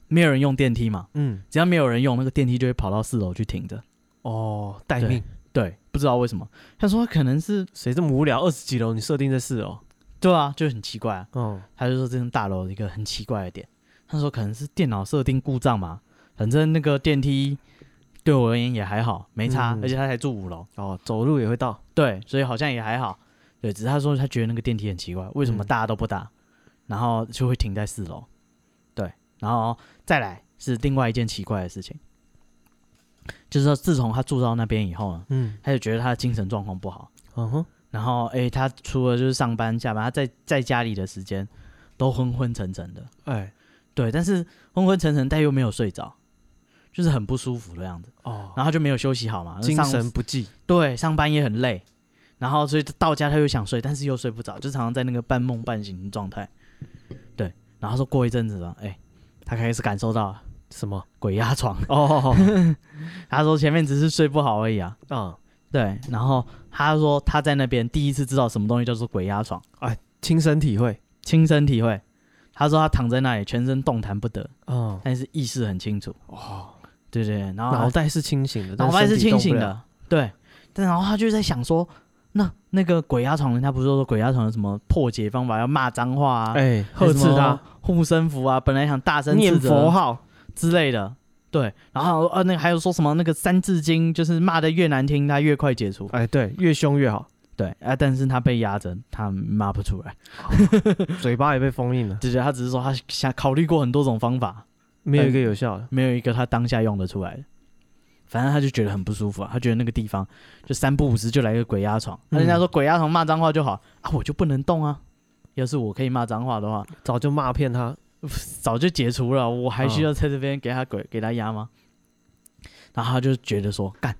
没有人用电梯嘛，嗯，只要没有人用，那个电梯就会跑到四楼去停着。哦，待命。对，不知道为什么。他说可能是谁这么无聊，二十几楼你设定在四楼？对啊，就很奇怪啊。嗯，他就说这栋大楼一个很奇怪的点，他说可能是电脑设定故障嘛，反正那个电梯。对我而言也还好，没差，嗯、而且他才住五楼哦，走路也会到。对，所以好像也还好。对，只是他说他觉得那个电梯很奇怪，为什么大家都不搭，嗯、然后就会停在四楼。对，然后再来是另外一件奇怪的事情，就是说自从他住到那边以后呢，嗯，他就觉得他的精神状况不好。嗯哼，然后哎，他除了就是上班下班，他在在家里的时间都昏昏沉沉的。哎，对，但是昏昏沉沉，但又没有睡着。就是很不舒服的样子哦，然后就没有休息好嘛，精神不济。对，上班也很累，然后所以到家他又想睡，但是又睡不着，就常常在那个半梦半醒的状态。对，然后说过一阵子了，哎，他开始感受到什么鬼压床哦。他说前面只是睡不好而已啊。嗯，对。然后他说他在那边第一次知道什么东西叫做鬼压床，哎，亲身体会，亲身体会。他说他躺在那里，全身动弹不得，嗯，但是意识很清楚。哦。对对，然后脑袋是清醒的，脑袋是清醒的，对。但然后他就在想说，那那个鬼压床，人他不是说鬼压床有什么破解方法，要骂脏话啊，哎，呵斥他，护身符啊，本来想大声念佛号之类的，对。然后呃，那个还有说什么那个三字经，就是骂的越难听，他越快解除，哎，对，越凶越好，对。啊，但是他被压着，他骂不出来，嘴巴也被封印了。对对，他只是说他想考虑过很多种方法。没有一个有效的，没有一个他当下用得出来的。反正他就觉得很不舒服啊，他觉得那个地方就三不五时就来个鬼压床。那、嗯、人家说鬼压床骂脏话就好啊，我就不能动啊。要是我可以骂脏话的话，早就骂骗他，早就解除了。我还需要在这边给他鬼、哦、给他压吗？然后他就觉得说，干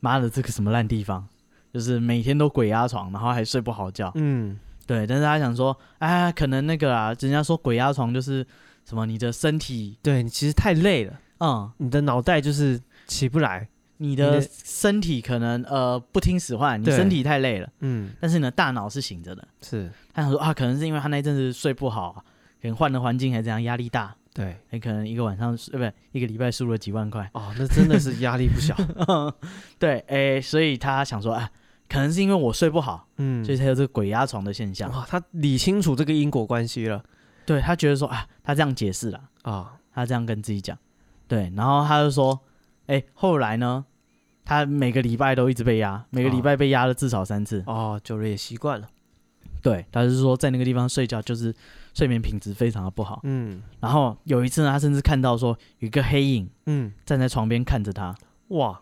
妈的这个什么烂地方，就是每天都鬼压床，然后还睡不好觉。嗯，对。但是他想说，哎，可能那个啊，人家说鬼压床就是什么，你的身体对你其实太累了，嗯，你的脑袋就是起不来，你的身体可能呃不听使唤，你身体太累了，嗯，但是你的大脑是醒着的。是，他想说啊，可能是因为他那一阵子睡不好，可能换了环境还是怎样，压力大。对，很可能一个晚上，呃，不，一个礼拜输了几万块哦，那真的是压力不小。对，哎，所以他想说，啊，可能是因为我睡不好，嗯，所以才有这个鬼压床的现象。哇，他理清楚这个因果关系了。对，他觉得说，啊，他这样解释了啊，他这样跟自己讲。对，然后他就说，哎，后来呢，他每个礼拜都一直被压，每个礼拜被压了至少三次。哦，久了也习惯了。对，他是说在那个地方睡觉就是。睡眠品质非常的不好，嗯，然后有一次呢，他甚至看到说有一个黑影，嗯，站在床边看着他，哇，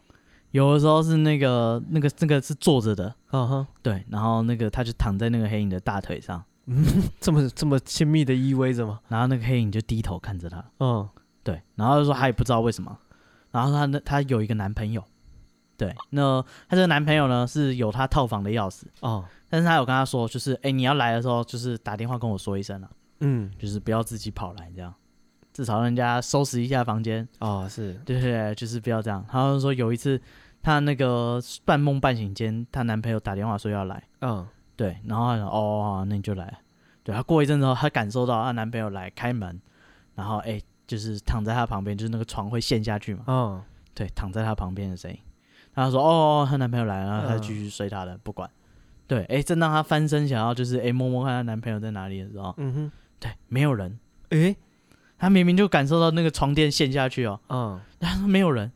有的时候是那个那个那个是坐着的，嗯哼，对，然后那个他就躺在那个黑影的大腿上，嗯，这么这么亲密的依偎着吗？然后那个黑影就低头看着他，嗯，对，然后就说他也不知道为什么，然后他那他有一个男朋友，对，那他这个男朋友呢是有他套房的钥匙，哦，但是他有跟他说，就是哎你要来的时候就是打电话跟我说一声了。嗯，就是不要自己跑来这样，至少让人家收拾一下房间。哦。是，对对对，就是不要这样。他就说有一次，她那个半梦半醒间，她男朋友打电话说要来，嗯，对，然后她说哦，那你就来。对，她过一阵子后，她感受到她男朋友来开门，然后哎，就是躺在她旁边，就是那个床会陷下去嘛，嗯，对，躺在她旁边的声音。她说哦，她男朋友来了，然后她继续睡她的，不管。对，哎，正当她翻身想要就是哎摸摸看她男朋友在哪里的时候，嗯哼。对，没有人。哎，他明明就感受到那个床垫陷下去哦。嗯。他说没有人，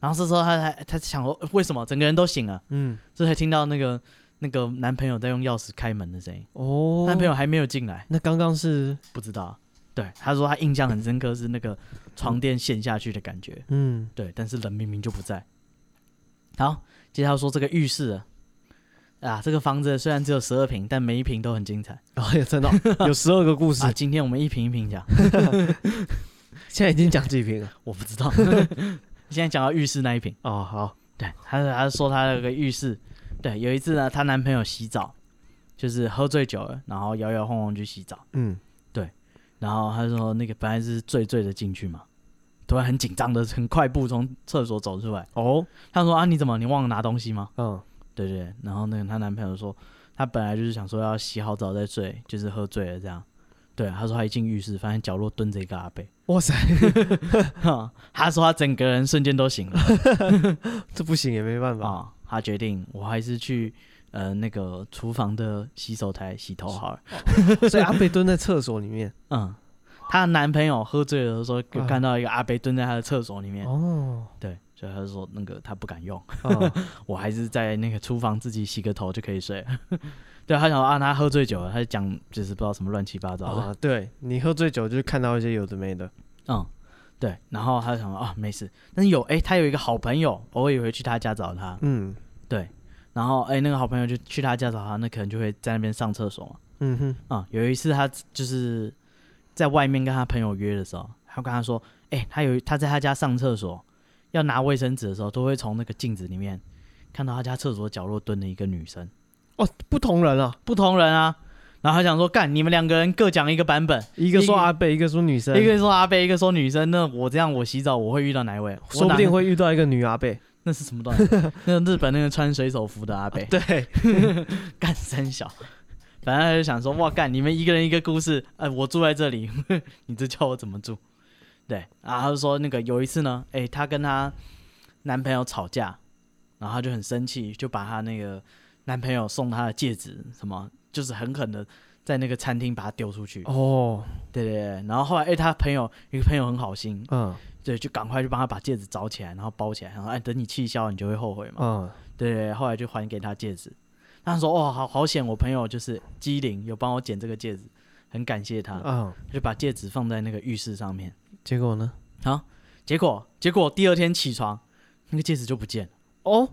然后这时候他才他想说为什么整个人都醒了？嗯。这才听到那个那个男朋友在用钥匙开门的声音。哦。男朋友还没有进来。那刚刚是不知道。对，他说他印象很深刻是那个床垫陷下去的感觉。嗯。对，但是人明明就不在。好，接下来说这个浴室。啊，这个房子虽然只有十二平，但每一平都很精彩。哦，真的 有十二个故事。啊，今天我们一平一平讲。现在已经讲几瓶了？我不知道。现在讲到浴室那一瓶。哦，好。对，他他说他那个浴室，对，有一次呢，她男朋友洗澡，就是喝醉酒了，然后摇摇晃晃去洗澡。嗯，对。然后她说那个本来是醉醉的进去嘛，突然很紧张的，很快步从厕所走出来。哦，她说啊，你怎么你忘了拿东西吗？嗯。对对，然后那个她男朋友说，她本来就是想说要洗好澡再睡，就是喝醉了这样。对，她说她一进浴室，发现角落蹲着一个阿伯。哇塞！她说她整个人瞬间都醒了。这不行也没办法啊。她决定，我还是去呃那个厨房的洗手台洗头好了。所以阿贝蹲在厕所里面。嗯，她男朋友喝醉了的时候，看到一个阿贝蹲在他的厕所里面。哦，对。所以他说那个他不敢用，哦、我还是在那个厨房自己洗个头就可以睡了。对，他想说啊，他喝醉酒了，他就讲就是不知道什么乱七八糟的。啊、对，你喝醉酒就是看到一些有的没的。嗯，对。然后他就想说啊，没事。但是有哎、欸，他有一个好朋友，偶尔也会去他家找他。嗯，对。然后哎、欸，那个好朋友就去他家找他，那可能就会在那边上厕所嘛。嗯哼。啊、嗯，有一次他就是在外面跟他朋友约的时候，他跟他说，哎、欸，他有他在他家上厕所。要拿卫生纸的时候，都会从那个镜子里面看到他家厕所角落蹲了一个女生。哦，不同人啊，不同人啊。然后他想说，干，你们两个人各讲一个版本，一个说阿贝，一个说女生，一个说阿贝，一个说女生。那我这样，我洗澡我会遇到哪一位？说不定会遇到一个女阿贝。那是什么段子？那日本那个穿水手服的阿贝。对，干三小。反正他就想说，哇，干，你们一个人一个故事。哎，我住在这里，你这叫我怎么住？对，然后他就说那个有一次呢，哎，她跟她男朋友吵架，然后她就很生气，就把她那个男朋友送她的戒指什么，就是狠狠的在那个餐厅把它丢出去。哦，对对对，然后后来哎，他朋友一个朋友很好心，嗯，对，就赶快就帮他把戒指找起来，然后包起来，然后哎，等你气消，你就会后悔嘛。嗯，对对，后来就还给他戒指。他说哦，好好险，我朋友就是机灵，有帮我捡这个戒指，很感谢他。嗯，就把戒指放在那个浴室上面。结果呢？好，结果结果第二天起床，那个戒指就不见了。哦，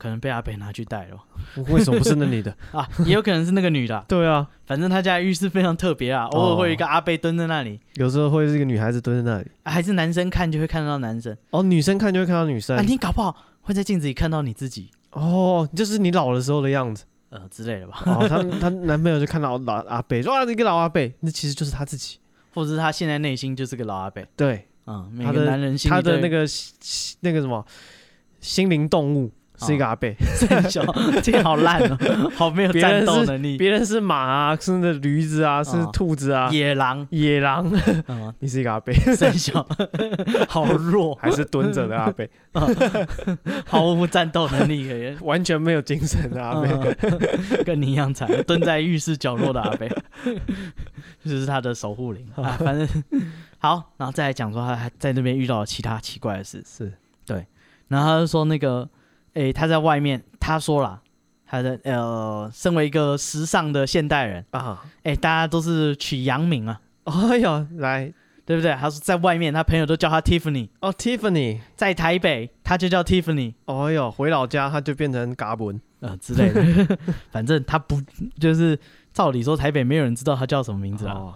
可能被阿北拿去带了。为什么不是那女的 啊？也有可能是那个女的。对啊，反正他家浴室非常特别啊，偶尔会有一个阿贝蹲在那里。有时候会是一个女孩子蹲在那里，还是男生看就会看到男生。哦，女生看就会看到女生。啊，你搞不好会在镜子里看到你自己。哦，就是你老的时候的样子，呃之类的吧。哦，她她男朋友就看到老阿贝，说啊，你个老阿贝，那其实就是他自己，或者是他现在内心就是个老阿贝。对，嗯，每个男人心里他的那个那个什么心灵动物。是一个阿伯，小，这个好烂哦，好没有战斗能力。别人是马啊，是那驴子啊，是兔子啊，野狼，野狼。你是一个阿贝，三小，好弱，还是蹲着的阿伯，毫无战斗能力，完全没有精神的阿伯，跟你一样惨，蹲在浴室角落的阿贝，这是他的守护灵。啊。反正好，然后再来讲说他还在那边遇到了其他奇怪的事，是。对，然后他就说那个。诶、欸，他在外面，他说了，他的呃，身为一个时尚的现代人啊，诶、欸，大家都是取洋名啊。哎呦，来，对不对？他说在外面，他朋友都叫他 Tiffany。哦，Tiffany，在台北，他就叫 Tiffany。哎呦，回老家他就变成嘎文呃之类的。反正他不就是照理说台北没有人知道他叫什么名字啊。哦、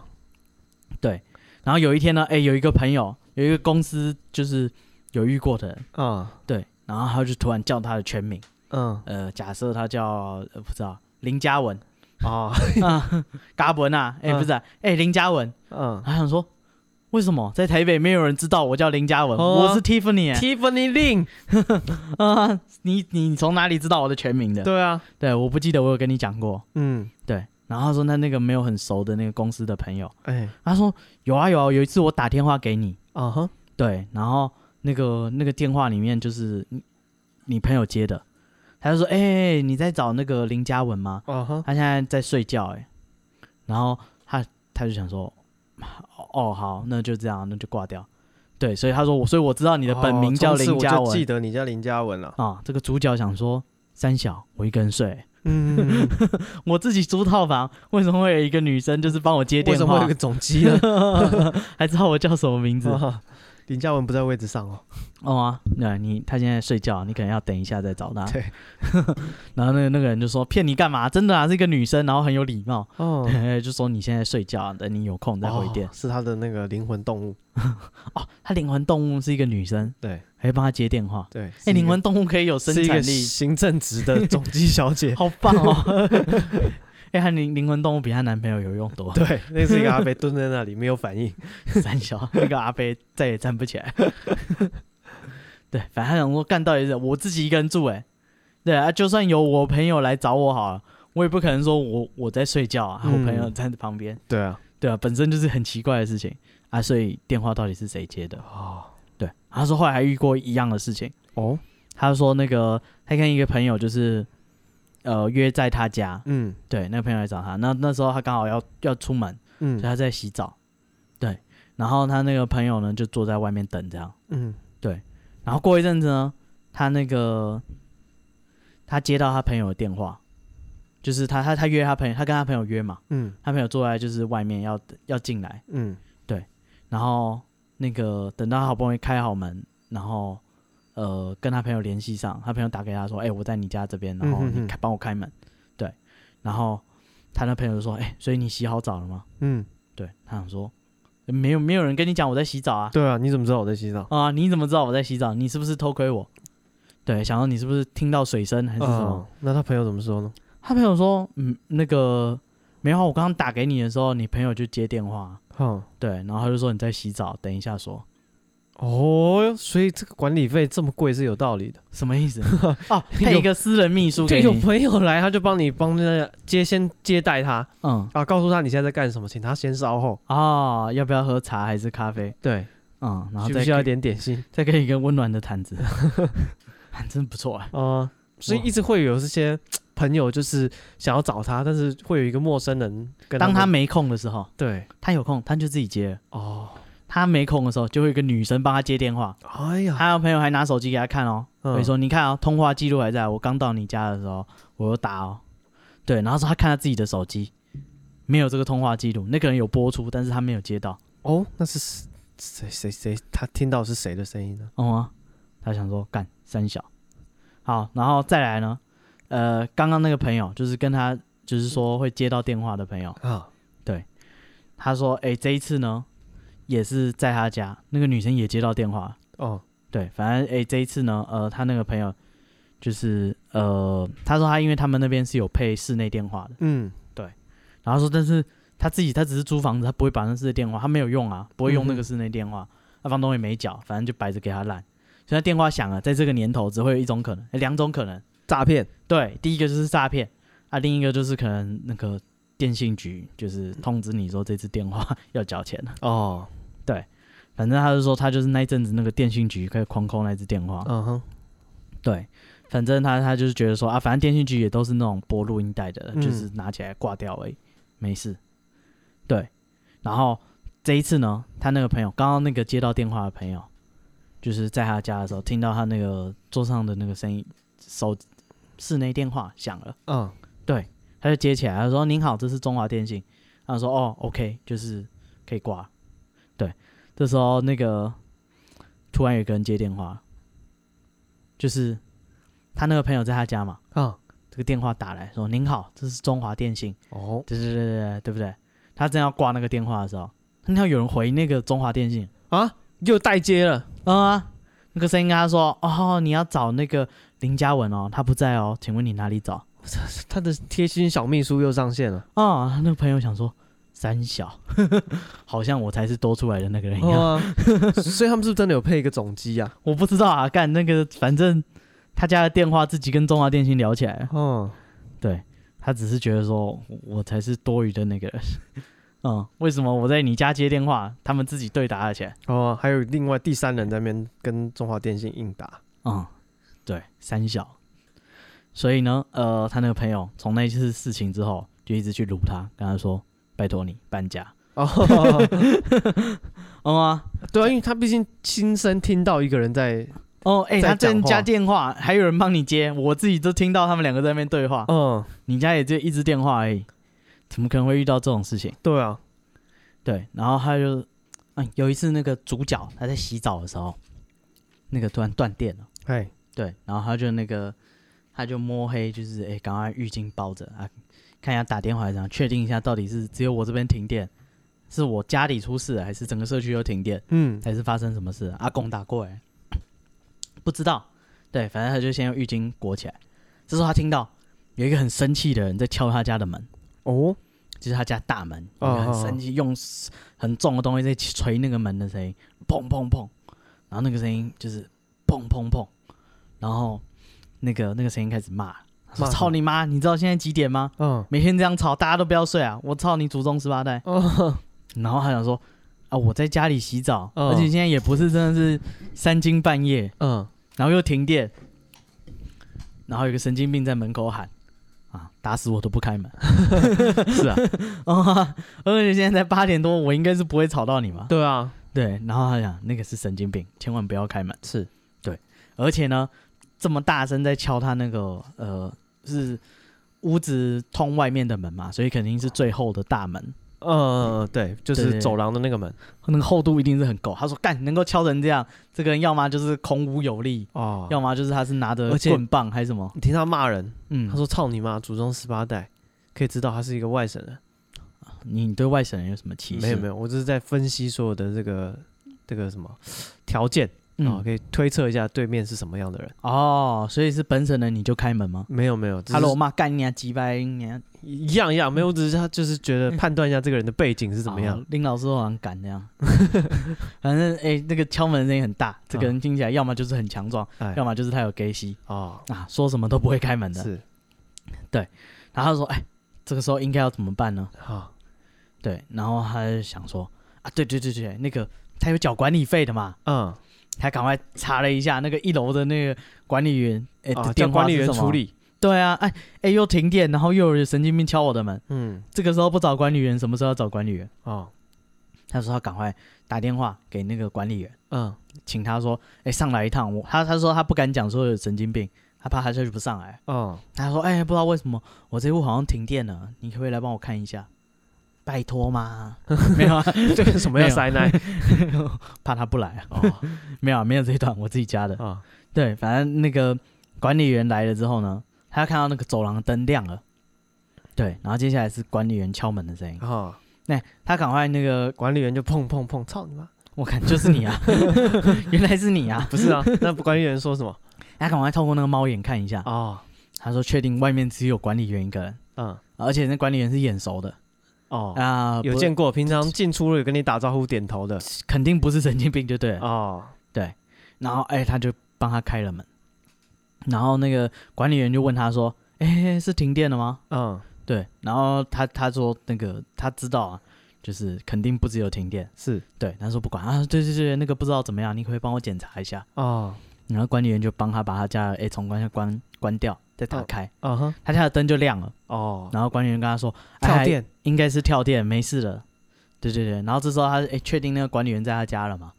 对。然后有一天呢，诶、欸，有一个朋友，有一个公司就是有遇过的人啊，对。然后他就突然叫他的全名，嗯，呃，假设他叫呃不知道林嘉文，哦，啊，嘎文啊，哎不是，哎林嘉文，嗯，他想说为什么在台北没有人知道我叫林嘉文，我是 Tiffany，Tiffany Lin，啊，你你从哪里知道我的全名的？对啊，对，我不记得我有跟你讲过，嗯，对，然后他说他那个没有很熟的那个公司的朋友，哎，他说有啊有啊，有一次我打电话给你，啊哈，对，然后。那个那个电话里面就是你朋友接的，他就说：“哎、欸，你在找那个林嘉文吗？” uh huh. 他现在在睡觉，哎，然后他他就想说：“哦，好，那就这样，那就挂掉。”对，所以他说我：“所以我知道你的本名叫林嘉文，我记得你叫林嘉文了啊。”这个主角想说：“三小，我一个人睡，嗯，我自己租套房，为什么会有一个女生就是帮我接电话？为什么会有个总机呢？还知道我叫什么名字？” uh. 林嘉文不在位置上哦。哦啊，那你他现在睡觉，你可能要等一下再找他。对。然后那个那个人就说：“骗你干嘛？真的啊，是一个女生，然后很有礼貌。” 哦。就说你现在睡觉，等你有空再回电。是他的那个灵魂动物。哦，他灵魂动物是一个女生。对。还帮他接电话。对。哎，灵魂动物可以有生产力。行政职的总机小姐。好棒哦。哎，他灵灵魂动物比她男朋友有用多。对，那是一个阿飞蹲在那里没有反应，三小那个阿飞再也站不起来。对，反正他想说干到底是我自己一个人住哎。对啊，就算有我朋友来找我好了，我也不可能说我我在睡觉啊，我朋友站在旁边。对啊，对啊，本身就是很奇怪的事情啊，所以电话到底是谁接的？哦，对，他说后来还遇过一样的事情哦，他说那个他跟一个朋友就是。呃，约在他家，嗯，对，那个朋友来找他，那那时候他刚好要要出门，嗯，所以他在洗澡，对，然后他那个朋友呢就坐在外面等这样，嗯，对，然后过一阵子呢，他那个他接到他朋友的电话，就是他他他约他朋友，他跟他朋友约嘛，嗯，他朋友坐在就是外面要要进来，嗯，对，然后那个等到他好不容易开好门，然后。呃，跟他朋友联系上，他朋友打给他说：“哎、欸，我在你家这边，然后你开帮我开门。”对，然后他那朋友就说：“哎、欸，所以你洗好澡了吗？”嗯，对，他想说：“没有，没有人跟你讲我在洗澡啊。”对啊，你怎么知道我在洗澡啊？你怎么知道我在洗澡？你是不是偷窥我？对，想说你是不是听到水声还是什么？哦、那他朋友怎么说呢？他朋友说：“嗯，那个没有，我刚刚打给你的时候，你朋友就接电话。嗯，对，然后他就说你在洗澡，等一下说。”哦，所以这个管理费这么贵是有道理的，什么意思？哦，配一个私人秘书给你，有朋友来他就帮你帮那个接先接待他，嗯。啊，告诉他你现在在干什么，请他先稍后。啊，要不要喝茶还是咖啡？对，嗯，然后需不需要一点点心？再给你一个温暖的毯子，真不错啊。哦，所以一直会有这些朋友就是想要找他，但是会有一个陌生人跟他，当他没空的时候，对，他有空他就自己接哦。他没空的时候，就会有一个女生帮他接电话。哎呀，他有朋友还拿手机给他看哦，所以、嗯、说你看哦，通话记录还在。我刚到你家的时候，我有打哦。对，然后说他看他自己的手机，没有这个通话记录。那个人有播出，但是他没有接到。哦，那是谁谁谁？他听到是谁的声音呢？哦、嗯啊，他想说干三小。好，然后再来呢？呃，刚刚那个朋友就是跟他就是说会接到电话的朋友啊。对，他说哎，这一次呢？也是在他家，那个女生也接到电话哦。对，反正哎、欸，这一次呢，呃，他那个朋友就是呃，他说他因为他们那边是有配室内电话的，嗯，对，然后说但是他自己他只是租房子，他不会把那室内电话，他没有用啊，不会用那个室内电话，那、嗯、房东也没缴，反正就摆着给他烂。现在电话响了，在这个年头只会有一种可能，两种可能，诈骗。对，第一个就是诈骗，啊，另一个就是可能那个电信局就是通知你说这次电话 要缴钱了。哦，对，反正他就说他就是那一阵子那个电信局可以狂扣那只电话。嗯哼，对。反正他他就是觉得说啊，反正电信局也都是那种播录音带的，嗯、就是拿起来挂掉而已，没事。对，然后这一次呢，他那个朋友刚刚那个接到电话的朋友，就是在他家的时候听到他那个桌上的那个声音，手室内电话响了。嗯，对，他就接起来，他说：“您好，这是中华电信。”他说：“哦，OK，就是可以挂。”对，这时候那个突然有个人接电话，就是。他那个朋友在他家嘛，啊、哦，这个电话打来说：“您好，这是中华电信。”哦，对对对对，对不对？他正要挂那个电话的时候，听到有人回那个中华电信啊，又代接了啊，那个声音跟他说：“哦，你要找那个林嘉文哦，他不在哦，请问你哪里找？” 他的贴心小秘书又上线了啊！那个朋友想说：“三小，好像我才是多出来的那个人一样。哦啊” 所以他们是不是真的有配一个总机啊？我不知道啊，干那个反正。他家的电话自己跟中华电信聊起来，嗯，对，他只是觉得说我才是多余的那个人，嗯，为什么我在你家接电话，他们自己对打了起来？哦，还有另外第三人在那边跟中华电信应打，嗯，对，三小，所以呢，呃，他那个朋友从那次事情之后就一直去撸他，跟他说拜托你搬家，哦，哦啊，对啊，因为他毕竟亲身听到一个人在。哦，哎、欸，他在家电话，还有人帮你接，我自己都听到他们两个在那边对话。嗯，你家也就一只电话而已，怎么可能会遇到这种事情？对啊，对，然后他就，嗯，有一次那个主角他在洗澡的时候，那个突然断电了。哎，对，然后他就那个，他就摸黑，就是哎，赶快浴巾包着啊，看一下打电话这样，确定一下到底是只有我这边停电，是我家里出事，还是整个社区都停电？嗯，还是发生什么事？阿公打过来。不知道，对，反正他就先用浴巾裹起来。这时候他听到有一个很生气的人在敲他家的门，哦，就是他家大门，哦、很生气，用很重的东西在捶那个门的声音，砰砰砰，然后那个声音就是砰砰砰，然后那个那个声音开始骂，说操你妈！你知道现在几点吗？嗯，每天这样吵，大家都不要睡啊！我操你祖宗十八代！哦，然后他想说啊，我在家里洗澡，哦、而且现在也不是真的是三更半夜，嗯。然后又停电，然后有个神经病在门口喊：“啊，打死我都不开门！” 是啊，而且现在才八点多，我应该是不会吵到你嘛？对啊，对。然后他想那个是神经病，千万不要开门。是，对。而且呢，这么大声在敲他那个呃，是屋子通外面的门嘛，所以肯定是最后的大门。呃，对，就是走廊的那个门，那个厚度一定是很够。他说：“干，能够敲成这样，这个人要么就是孔武有力哦，要么就是他是拿着棍棒还是什么。”你听他骂人，嗯，他说：“操你妈，祖宗十八代，可以知道他是一个外省人。”你对外省人有什么歧视？没有没有，我只是在分析所有的这个这个什么条件。哦，可以推测一下对面是什么样的人。哦，所以是本省人你就开门吗？没有没有，Hello 妈干你啊鸡掰你啊，一样一样，没有，只是他就是觉得判断一下这个人的背景是怎么样。哦、林老师好像敢这样，反正哎、欸，那个敲门的声音很大，这个人听起来要么就是很强壮，哦、要么就是他有 gay 戏。哦。啊，说什么都不会开门的。是，对，然后他说哎、欸，这个时候应该要怎么办呢？啊、哦，对，然后他就想说啊，对对对对，那个他有缴管理费的嘛，嗯。他赶快查了一下那个一楼的那个管理员，哎、欸，电话管理员处理。对啊，哎哎，又停电，然后又有神经病敲我的门。嗯，这个时候不找管理员，什么时候要找管理员？哦，他说他赶快打电话给那个管理员，嗯，请他说，哎，上来一趟。我他他说他不敢讲说有神经病，他怕他下去不上来。嗯，他说，哎，不知道为什么我这户好像停电了，你可不可以来帮我看一下？拜托吗？没有啊，这个什么要塞奶？怕他不来啊？哦，没有，啊没有这一段，我自己加的。哦，对，反正那个管理员来了之后呢，他要看到那个走廊灯亮了，对，然后接下来是管理员敲门的声音。哦，那他赶快那个管理员就砰砰砰，操你妈！我看就是你啊，原来是你啊，不是啊？那管理员说什么？他赶快透过那个猫眼看一下哦。他说确定外面只有管理员一个人，嗯，而且那管理员是眼熟的哦啊，有见过，平常进出了有跟你打招呼点头的，肯定不是神经病，就对了哦，对。然后哎，他就帮他开了门，然后那个管理员就问他说：“哎，是停电了吗？”嗯，对。然后他他说那个他知道啊。就是肯定不只有停电，是对。他说不管啊，对对对，那个不知道怎么样，你可，可以帮我检查一下哦。然后管理员就帮他把他家的诶从关关关掉，再打开，嗯哼，他家的灯就亮了哦。然后管理员跟他说跳电，应该是跳电，没事的。对对对。然后这时候他诶确定那个管理员在他家了嘛？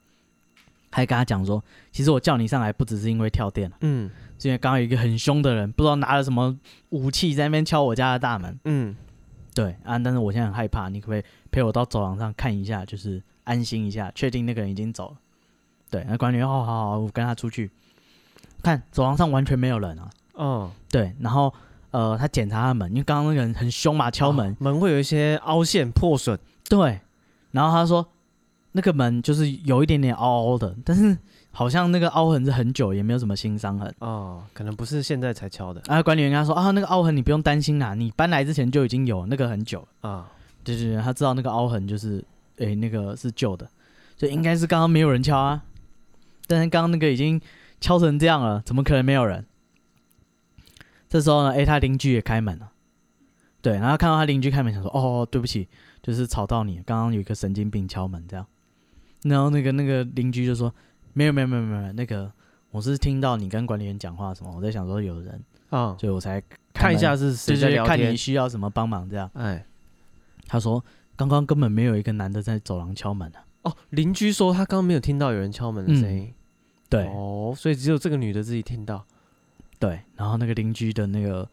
还跟他讲说，其实我叫你上来不只是因为跳电，嗯，是因为刚刚有一个很凶的人，不知道拿了什么武器在那边敲我家的大门，嗯。对啊，但是我现在很害怕，你可不可以陪我到走廊上看一下，就是安心一下，确定那个人已经走了。对，那管理员，哦，好好，我跟他出去看走廊上完全没有人啊。嗯，对，然后呃，他检查他门，因为刚刚那个人很凶嘛，敲门，哦，门会有一些凹陷破损。对，然后他说那个门就是有一点点凹凹的，但是。好像那个凹痕是很久，也没有什么新伤痕哦，可能不是现在才敲的。啊，管理员跟他说啊，那个凹痕你不用担心啦，你搬来之前就已经有那个很久啊。对对对，他知道那个凹痕就是，哎、欸，那个是旧的，所以应该是刚刚没有人敲啊。但是刚刚那个已经敲成这样了，怎么可能没有人？这时候呢，哎、欸，他邻居也开门了，对，然后看到他邻居开门，想说哦，对不起，就是吵到你，刚刚有一个神经病敲门这样。然后那个那个邻居就说。没有没有没有没有，那个我是听到你跟管理员讲话什么，我在想说有人啊，所以我才看一下是谁在聊天，看你需要什么帮忙这样。哎，他说刚刚根本没有一个男的在走廊敲门啊。哦，邻居说他刚刚没有听到有人敲门的声音。对哦，所以只有这个女的自己听到。对，然后那个邻居的那个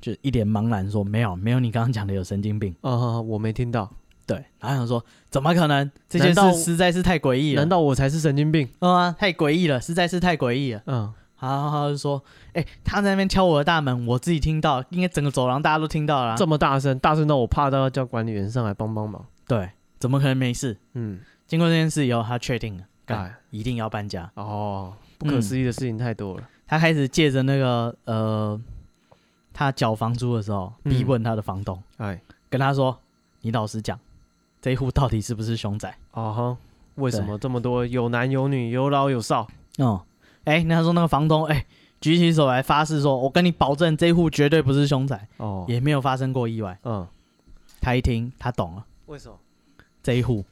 就一脸茫然说：“没有没有，你刚刚讲的有神经病。”哦，我没听到。对，然后想说，怎么可能？这件事实在是太诡异了。难道我才是神经病？嗯啊，太诡异了，实在是太诡异了。嗯，好，好，好，就说，哎，他在那边敲我的大门，我自己听到，应该整个走廊大家都听到了。这么大声，大声到我怕到要叫管理员上来帮帮忙。对，怎么可能没事？嗯，经过这件事以后，他确定了，哎，一定要搬家。哦，不可思议的事情太多了。他开始借着那个呃，他缴房租的时候，逼问他的房东，哎，跟他说，你老实讲。这一户到底是不是凶宅？哦哈，为什么这么多有男有女有老有少？哦，哎，那他说那个房东哎，举起手来发誓说：“我跟你保证，这一户绝对不是凶宅。”哦，也没有发生过意外。嗯，他一听他懂了，为什么这一户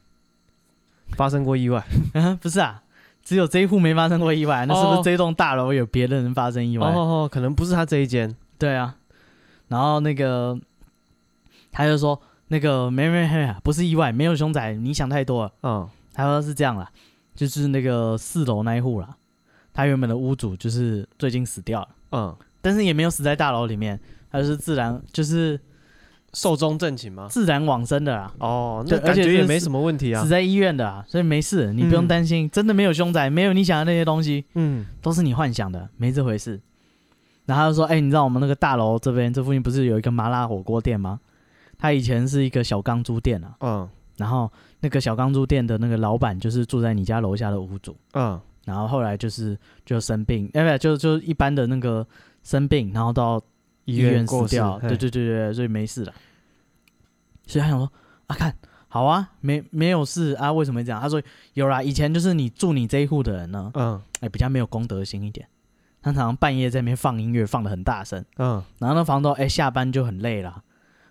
发生过意外？不是啊，只有这一户没发生过意外，那是不是这栋大楼有别的人发生意外？哦哦，可能不是他这一间。对啊，然后那个他就说。那个没没没，不是意外，没有凶宅，你想太多了。嗯，他说是这样啦，就是那个四楼那一户啦，他原本的屋主就是最近死掉了。嗯，但是也没有死在大楼里面，他就是自然就是寿终正寝吗？自然往生的啦。哦，那感觉也没什么问题啊，死在医院的啊，所以没事，你不用担心，嗯、真的没有凶宅，没有你想的那些东西，嗯，都是你幻想的，没这回事。然后他就说，哎、欸，你知道我们那个大楼这边这附近不是有一个麻辣火锅店吗？他以前是一个小钢珠店啊，嗯，然后那个小钢珠店的那个老板就是住在你家楼下的屋主，嗯，然后后来就是就生病，哎不就就一般的那个生病，然后到医院死掉，对对对对，所以没事了。所以他想说啊，看好啊，没没有事啊，为什么这样？他说有啦，以前就是你住你这一户的人呢，嗯，哎比较没有公德心一点，他常常半夜在那边放音乐，放的很大声，嗯，然后那房东哎下班就很累了。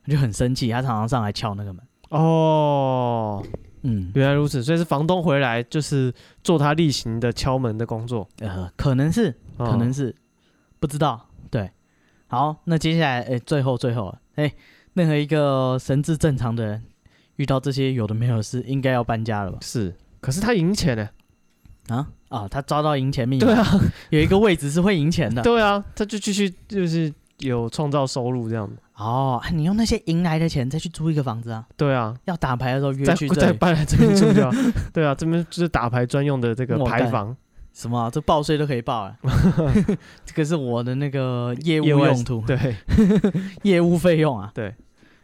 就很生气，他常常上来敲那个门。哦，嗯，原来如此，所以是房东回来就是做他例行的敲门的工作。呃，可能是，可能是，哦、不知道。对，好，那接下来，哎、欸，最后最后，哎、欸，任何一个神智正常的人遇到这些有的没有的事，应该要搬家了吧？是，可是他赢钱呢？啊啊，他抓到赢钱命。对啊，有一个位置是会赢钱的。对啊，他就继续就是有创造收入这样哦，你用那些赢来的钱再去租一个房子啊？对啊，要打牌的时候约去再搬来这边住掉。对啊，这边就是打牌专用的这个牌房。什么、啊？这报税都可以报啊？这个是我的那个业务用途，对，业务费用啊。对，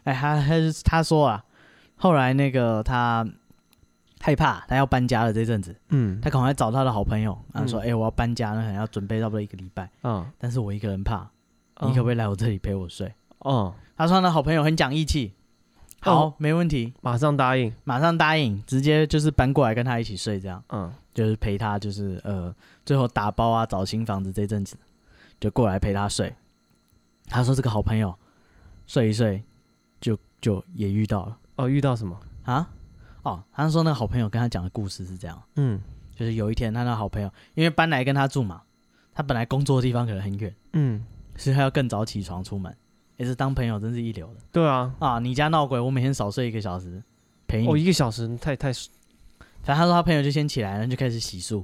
哎，他他他说啊，后来那个他害怕，他要搬家了这阵子，嗯，他赶快找他的好朋友，然后说，哎、嗯。欸，我要搬家，那可能要准备差不多一个礼拜，嗯，但是我一个人怕，你可不可以来我这里陪我睡？哦、嗯，他说他的好朋友很讲义气，好，哦、没问题，马上答应，马上答应，直接就是搬过来跟他一起睡，这样，嗯，就是陪他，就是呃，最后打包啊，找新房子这阵子，就过来陪他睡。他说这个好朋友睡一睡，就就也遇到了。哦，遇到什么？啊？哦，他说那个好朋友跟他讲的故事是这样，嗯，就是有一天他那好朋友因为搬来跟他住嘛，他本来工作的地方可能很远，嗯，所以他要更早起床出门，也是当朋友真是一流的。对啊，啊，你家闹鬼，我每天少睡一个小时陪你。哦，一个小时太太，反正他说他朋友就先起来，然后就开始洗漱，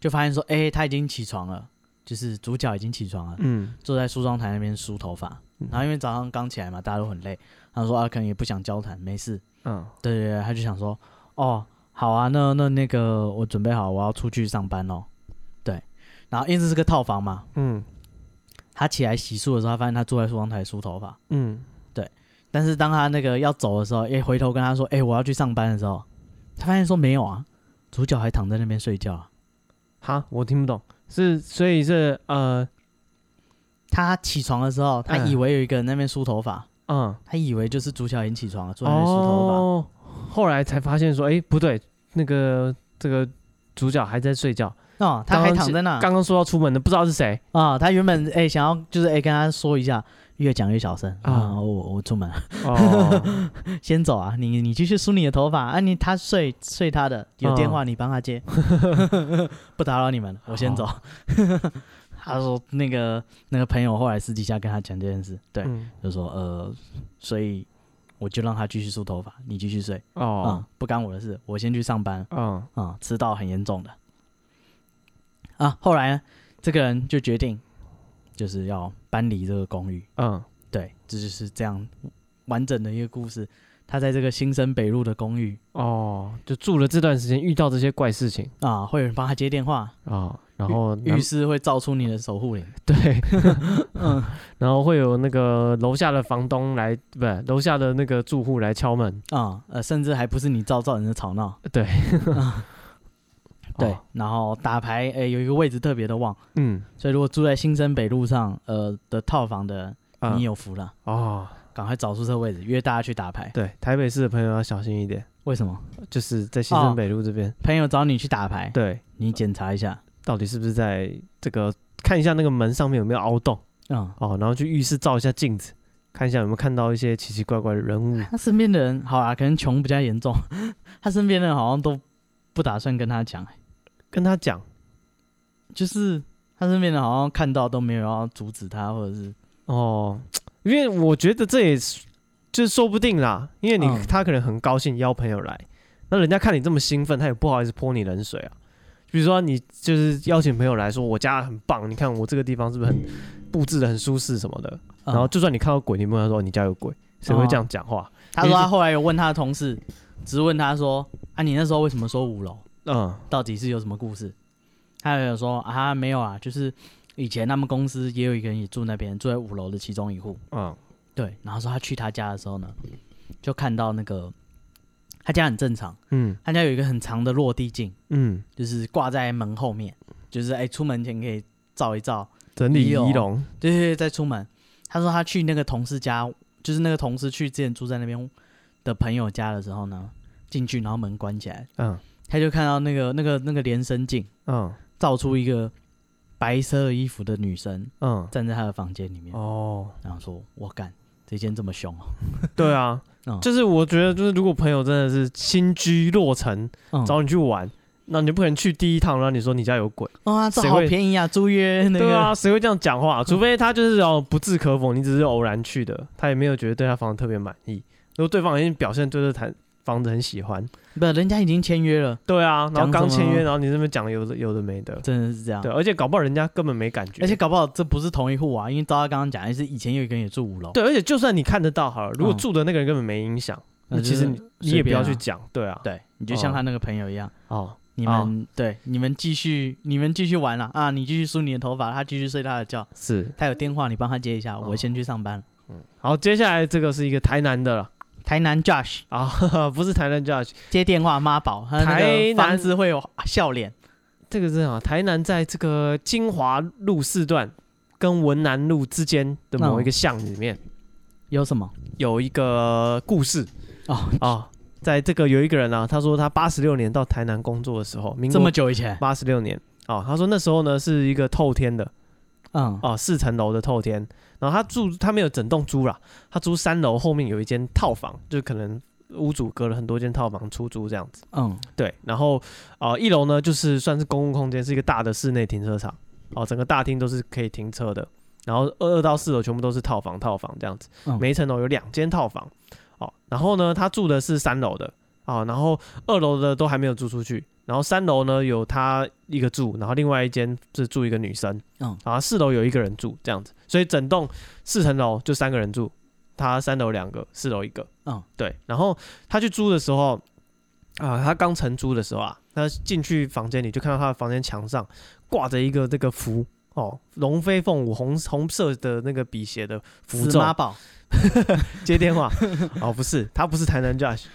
就发现说，哎，他已经起床了。就是主角已经起床了，嗯，坐在梳妆台那边梳头发，嗯，然后因为早上刚起来嘛，大家都很累，他说啊，可能也不想交谈，没事，嗯，对对对，他就想说，哦，好啊，那那那个我准备好，我要出去上班喽，对，然后因为这是个套房嘛，嗯，他起来洗漱的时候，他发现他坐在梳妆台梳头发，嗯，对，但是当他那个要走的时候，一回头跟他说，哎，我要去上班的时候，他发现说没有啊，主角还躺在那边睡觉，哈，我听不懂。是，所以是呃，他起床的时候，他以为有一个人在那边梳头发，嗯，他以为就是主角已经起床了，坐在那边梳头发，哦，后来才发现说，哎、欸，不对，那个这个主角还在睡觉，哦，他还躺在那，刚刚说要出门的，不知道是谁啊、哦，他原本哎、欸、想要就是哎、欸、跟他说一下。越讲越小声啊！我我出门了，哦、先走啊！你你继续梳你的头发啊！你他睡睡他的，有电话你帮他接，哦、不打扰你们，我先走。哦、他说那个那个朋友后来私底下跟他讲这件事，对，嗯、就说呃，所以我就让他继续梳头发，你继续睡哦、嗯，不干我的事，我先去上班。嗯嗯，迟到很严重的啊！后来呢，这个人就决定。就是要搬离这个公寓。嗯，对，这就是这样完整的一个故事。他在这个新生北路的公寓哦，就住了这段时间，遇到这些怪事情啊，会有人帮他接电话啊、哦，然后浴室会照出你的守护灵，对，嗯，然后会有那个楼下的房东来，不是楼下的那个住户来敲门啊，呃，甚至还不是你造造人的吵闹，对。对，然后打牌，哎，有一个位置特别的旺，嗯，所以如果住在新生北路上，呃的套房的，你有福了。哦，赶快找出这个位置，约大家去打牌。对，台北市的朋友要小心一点。为什么？就是在新生北路这边，朋友找你去打牌，对，你检查一下，到底是不是在这个看一下那个门上面有没有凹洞，嗯，哦，然后去浴室照一下镜子，看一下有没有看到一些奇奇怪怪的人物。他身边的人，好啊，可能穷比较严重，他身边的人好像都不打算跟他讲。跟他讲，就是他身边的好像看到都没有要阻止他，或者是哦，因为我觉得这也是就是说不定啦，因为你、嗯、他可能很高兴邀朋友来，那人家看你这么兴奋，他也不好意思泼你冷水啊。比如说你就是邀请朋友来说，我家很棒，你看我这个地方是不是很布置的很舒适什么的，然后就算你看到鬼，你不能说你家有鬼，谁会这样讲话、哦？他说他后来有问他的同事，质问他说啊，你那时候为什么说五楼？嗯，到底是有什么故事？他有说啊，没有啊，就是以前他们公司也有一个人也住那边，住在五楼的其中一户。嗯，对。然后说他去他家的时候呢，就看到那个他家很正常。嗯，他家有一个很长的落地镜。嗯，就是挂在门后面，就是哎、欸，出门前可以照一照，整理仪容。对对对，再出门。他说他去那个同事家，就是那个同事去之前住在那边的朋友家的时候呢，进去然后门关起来。嗯。他就看到那个那个那个连身镜，嗯，照出一个白色衣服的女生，嗯，站在他的房间里面，哦，然后说：“我干，这间这么凶哦。”对啊，嗯，就是我觉得，就是如果朋友真的是新居落成，嗯，找你去玩，那你不可能去第一趟，然后你说你家有鬼，哇，这好便宜啊，租约那个，对啊，谁会这样讲话？除非他就是要不置可否，你只是偶然去的，他也没有觉得对他房子特别满意，如果对方已经表现对这台。房子很喜欢，不，人家已经签约了。对啊，然后刚签约，然后你这边讲有的有的没的，真的是这样。对，而且搞不好人家根本没感觉，而且搞不好这不是同一户啊，因为照他刚刚讲，是以前有一个人也住五楼。对，而且就算你看得到好了，如果住的那个人根本没影响，那其实你你也不要去讲。对啊，对，你就像他那个朋友一样哦，你们对你们继续你们继续玩了啊，你继续梳你的头发，他继续睡他的觉。是，他有电话，你帮他接一下，我先去上班。嗯，好，接下来这个是一个台南的了。台南 Josh 啊，不是台南 Josh 接电话妈宝，台南房子会有笑脸。这个是啊，台南在这个金华路四段跟文南路之间的某一个巷里面，有什么？有一个故事。哦。哦，在这个有一个人啊，他说他八十六年到台南工作的时候，这么久以前，八十六年。哦，他说那时候呢是一个透天的，嗯哦，四层楼的透天，然后他住他没有整栋租了，他租三楼后面有一间套房，就可能。屋主隔了很多间套房出租这样子，嗯，对，然后啊、呃，一楼呢就是算是公共空间，是一个大的室内停车场，哦，整个大厅都是可以停车的，然后二二到四楼全部都是套房，套房这样子，嗯、每一层楼有两间套房，哦，然后呢，他住的是三楼的，哦，然后二楼的都还没有租出去，然后三楼呢有他一个住，然后另外一间是住一个女生，嗯，然后四楼有一个人住这样子，所以整栋四层楼就三个人住。他三楼两个，四楼一个，嗯，对。然后他去租的时候，啊，他刚承租的时候啊，他进去房间里就看到他的房间墙上挂着一个这个符哦，龙飞凤舞红红色的那个笔写的符咒。妈宝 接电话哦，不是，他不是台南 Josh，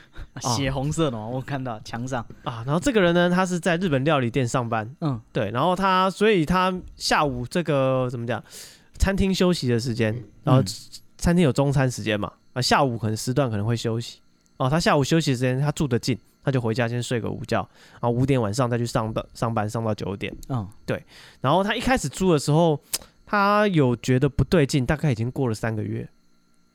血红色的，我看到墙上啊。然后这个人呢，他是在日本料理店上班，嗯，对。然后他，所以他下午这个怎么讲，餐厅休息的时间，然后。嗯餐厅有中餐时间嘛？啊，下午可能时段可能会休息哦。他下午休息时间，他住得近，他就回家先睡个午觉，然后五点晚上再去上班，上班上到九点。嗯，对。然后他一开始租的时候，他有觉得不对劲，大概已经过了三个月。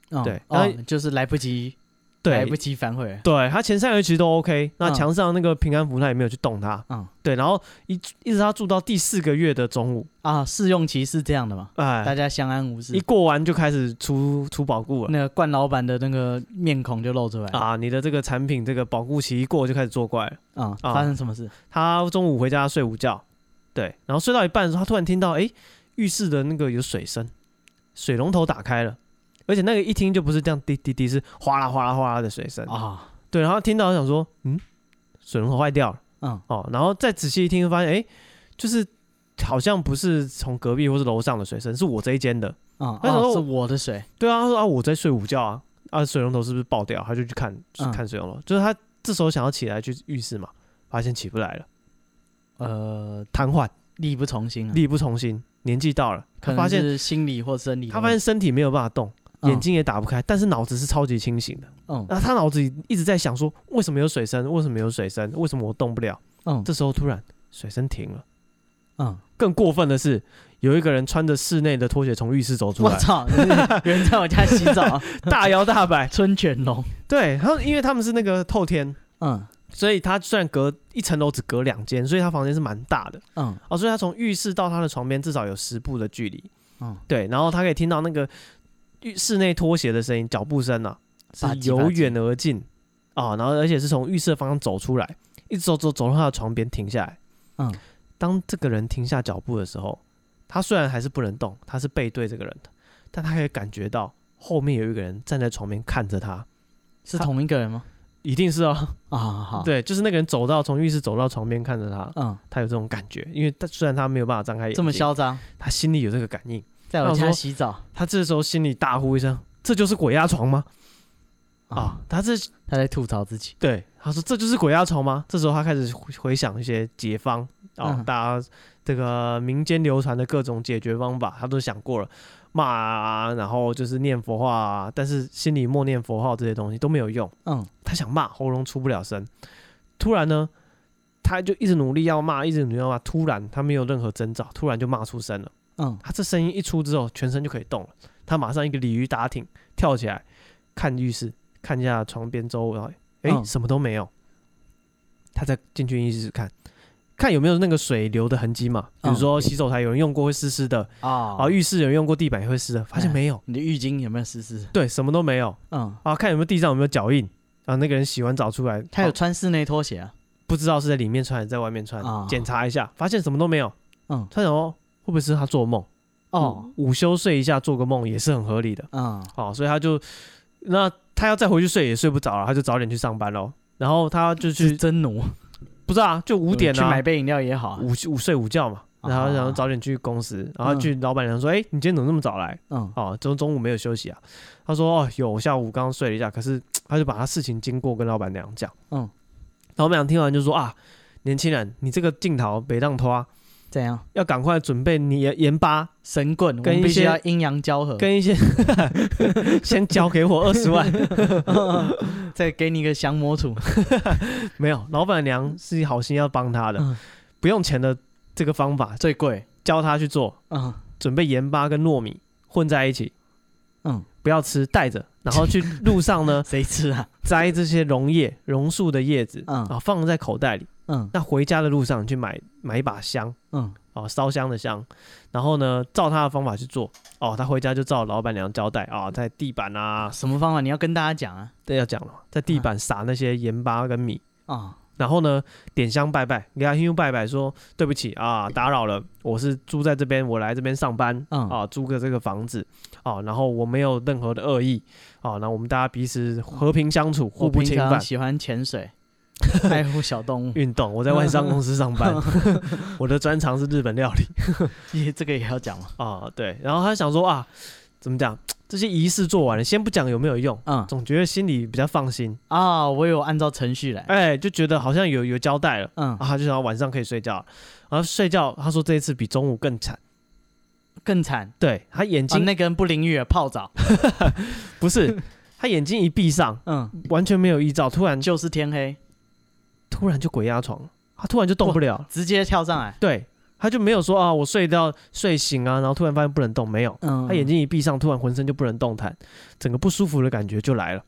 哦、对，然后就是来不及。对，来不及反悔。对，他前三个月其实都 OK，那墙上那个平安符他也没有去动它。嗯，对，然后一一直他住到第四个月的中午啊，试用期是这样的嘛？哎，大家相安无事。一过完就开始出出保固了，那个冠老板的那个面孔就露出来啊，你的这个产品这个保固期一过就开始作怪了。啊，发生什么事？他中午回家睡午觉，对，然后睡到一半的时候，他突然听到哎，浴室的那个有水声，水龙头打开了。而且那个一听就不是这样滴滴滴，是哗啦哗啦哗啦的水声啊。对，然后听到想说，嗯，水龙头坏掉了。嗯，哦，然后再仔细一听，发现哎，就是好像不是从隔壁或是楼上的水声，是我这一间的。啊，他说是我的水。对啊，他说啊，我在睡午觉啊，啊，水龙头是不是爆掉？他就去看，去看水龙头。就是他这时候想要起来去浴室嘛，发现起不来了。呃，瘫痪，力不从心，力不从心，年纪到了，他发现是心理或生理，他发现身体没有办法动。眼睛也打不开，但是脑子是超级清醒的。嗯，那他脑子里一直在想说，为什么有水声？为什么有水声？为什么我动不了？嗯，这时候突然水声停了。嗯，更过分的是，有一个人穿着室内的拖鞋从浴室走出来。我操！有人在我家洗澡，大摇大摆，春卷龙。对，然后因为他们是那个透天，嗯，所以他虽然隔一层楼只隔两间，所以他房间是蛮大的。嗯，哦，所以他从浴室到他的床边至少有十步的距离。嗯，对，然后他可以听到那个。浴室内拖鞋的声音，脚步声啊，是由远而近啊，然后而且是从浴室的方向走出来，一直走走走到他的床边停下来。嗯，当这个人停下脚步的时候，他虽然还是不能动，他是背对这个人的，但他可以感觉到后面有一个人站在床边看着他，是同一个人吗？一定是哦。啊，好，对，就是那个人走到从浴室走到床边看着他，嗯，他有这种感觉，因为他虽然他没有办法张开眼睛，这么嚣张，他心里有这个感应。在我家洗澡，他这时候心里大呼一声：“这就是鬼压床吗？”啊，他这他在吐槽自己。对，他说：“这就是鬼压床吗？”这时候他开始回想一些解方啊，大家这个民间流传的各种解决方法，他都想过了，骂啊，然后就是念佛话啊，但是心里默念佛号这些东西都没有用。嗯，他想骂，喉咙出不了声。突然呢，他就一直努力要骂，一直努力要骂。突然，他没有任何征兆，突然就骂出声了。嗯，他这声音一出之后，全身就可以动了。他马上一个鲤鱼打挺，跳起来，看浴室，看一下床边周围，哎、欸，嗯、什么都没有。他再进去浴室看，看有没有那个水流的痕迹嘛？比如说洗手台有人用过会湿湿的啊，啊，浴室有人用过地板也会湿的，发现没有。你的浴巾有没有湿湿？对，什么都没有。嗯，啊，看有没有地上有没有脚印啊？那个人洗完澡出来，他有穿室内拖鞋啊？不知道是在里面穿还是在外面穿。检、啊、查一下，发现什么都没有。嗯，他想说。会不会是他做梦？哦，午休睡一下做个梦也是很合理的。嗯，哦，所以他就那他要再回去睡也睡不着了，他就早点去上班喽。然后他就去真奴，不是啊，就五点啊，去买杯饮料也好，午午睡午觉嘛。然后然后早点去公司，然后去老板娘说：“哎，你今天怎么那么早来？嗯，哦，中中午没有休息啊？”他说：“哦，有，我下午刚刚睡了一下，可是 他就把他事情经过跟老板娘讲。”嗯，老板娘听完就说：“啊，年轻人，你这个镜头别当拖。”怎样？要赶快准备你盐盐巴、神棍，跟一些阴阳交合，跟一些 先交给我二十万，再给你一个降魔杵。没有，老板娘是好心要帮他的，不用钱的这个方法最贵，教他去做。嗯，准备盐巴跟糯米混在一起，嗯，不要吃，带着，然后去路上呢，谁吃啊？摘这些榕叶、榕树的叶子，嗯，啊，放在口袋里。嗯，那回家的路上去买买一把香，嗯，哦，烧香的香，然后呢，照他的方法去做，哦，他回家就照老板娘交代啊，在地板啊，什么方法？你要跟大家讲啊？对，要讲了，在地板撒那些盐巴跟米啊，然后呢，点香拜拜，给他兄拜拜，说对不起啊，打扰了，我是住在这边，我来这边上班，嗯，啊，租个这个房子，啊，然后我没有任何的恶意，啊，那我们大家彼此和平相处，互不侵犯。喜欢潜水。爱护小动物，运动。我在外商公司上班，我的专长是日本料理。也，这个也要讲吗？啊，对。然后他想说啊，怎么讲？这些仪式做完了，先不讲有没有用，嗯，总觉得心里比较放心啊。我有按照程序来，哎，就觉得好像有有交代了，嗯，啊，他就想要晚上可以睡觉，然后睡觉。他说这一次比中午更惨，更惨。对，他眼睛那个人不淋浴泡澡，不是，他眼睛一闭上，嗯，完全没有预兆，突然就是天黑。突然就鬼压床，他突然就动不了，直接跳上来。对，他就没有说啊，我睡到睡醒啊，然后突然发现不能动，没有。嗯，他眼睛一闭上，突然浑身就不能动弹，整个不舒服的感觉就来了。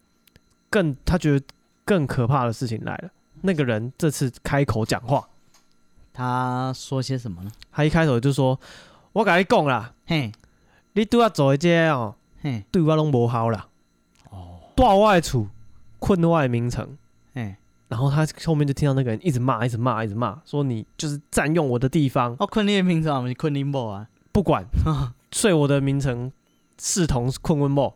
更他觉得更可怕的事情来了，那个人这次开口讲话，他说些什么呢？他一开头就说：“我跟你讲啦，嘿，你对我做的这些哦，嘿，对我拢无好啦。哦，住我的厝，困我的眠床，嘿。”然后他后面就听到那个人一直骂，一直骂，一直骂，说你就是占用我的地方。哦，困你的名称，你困林某啊？不管，睡我的名称，视同困温某。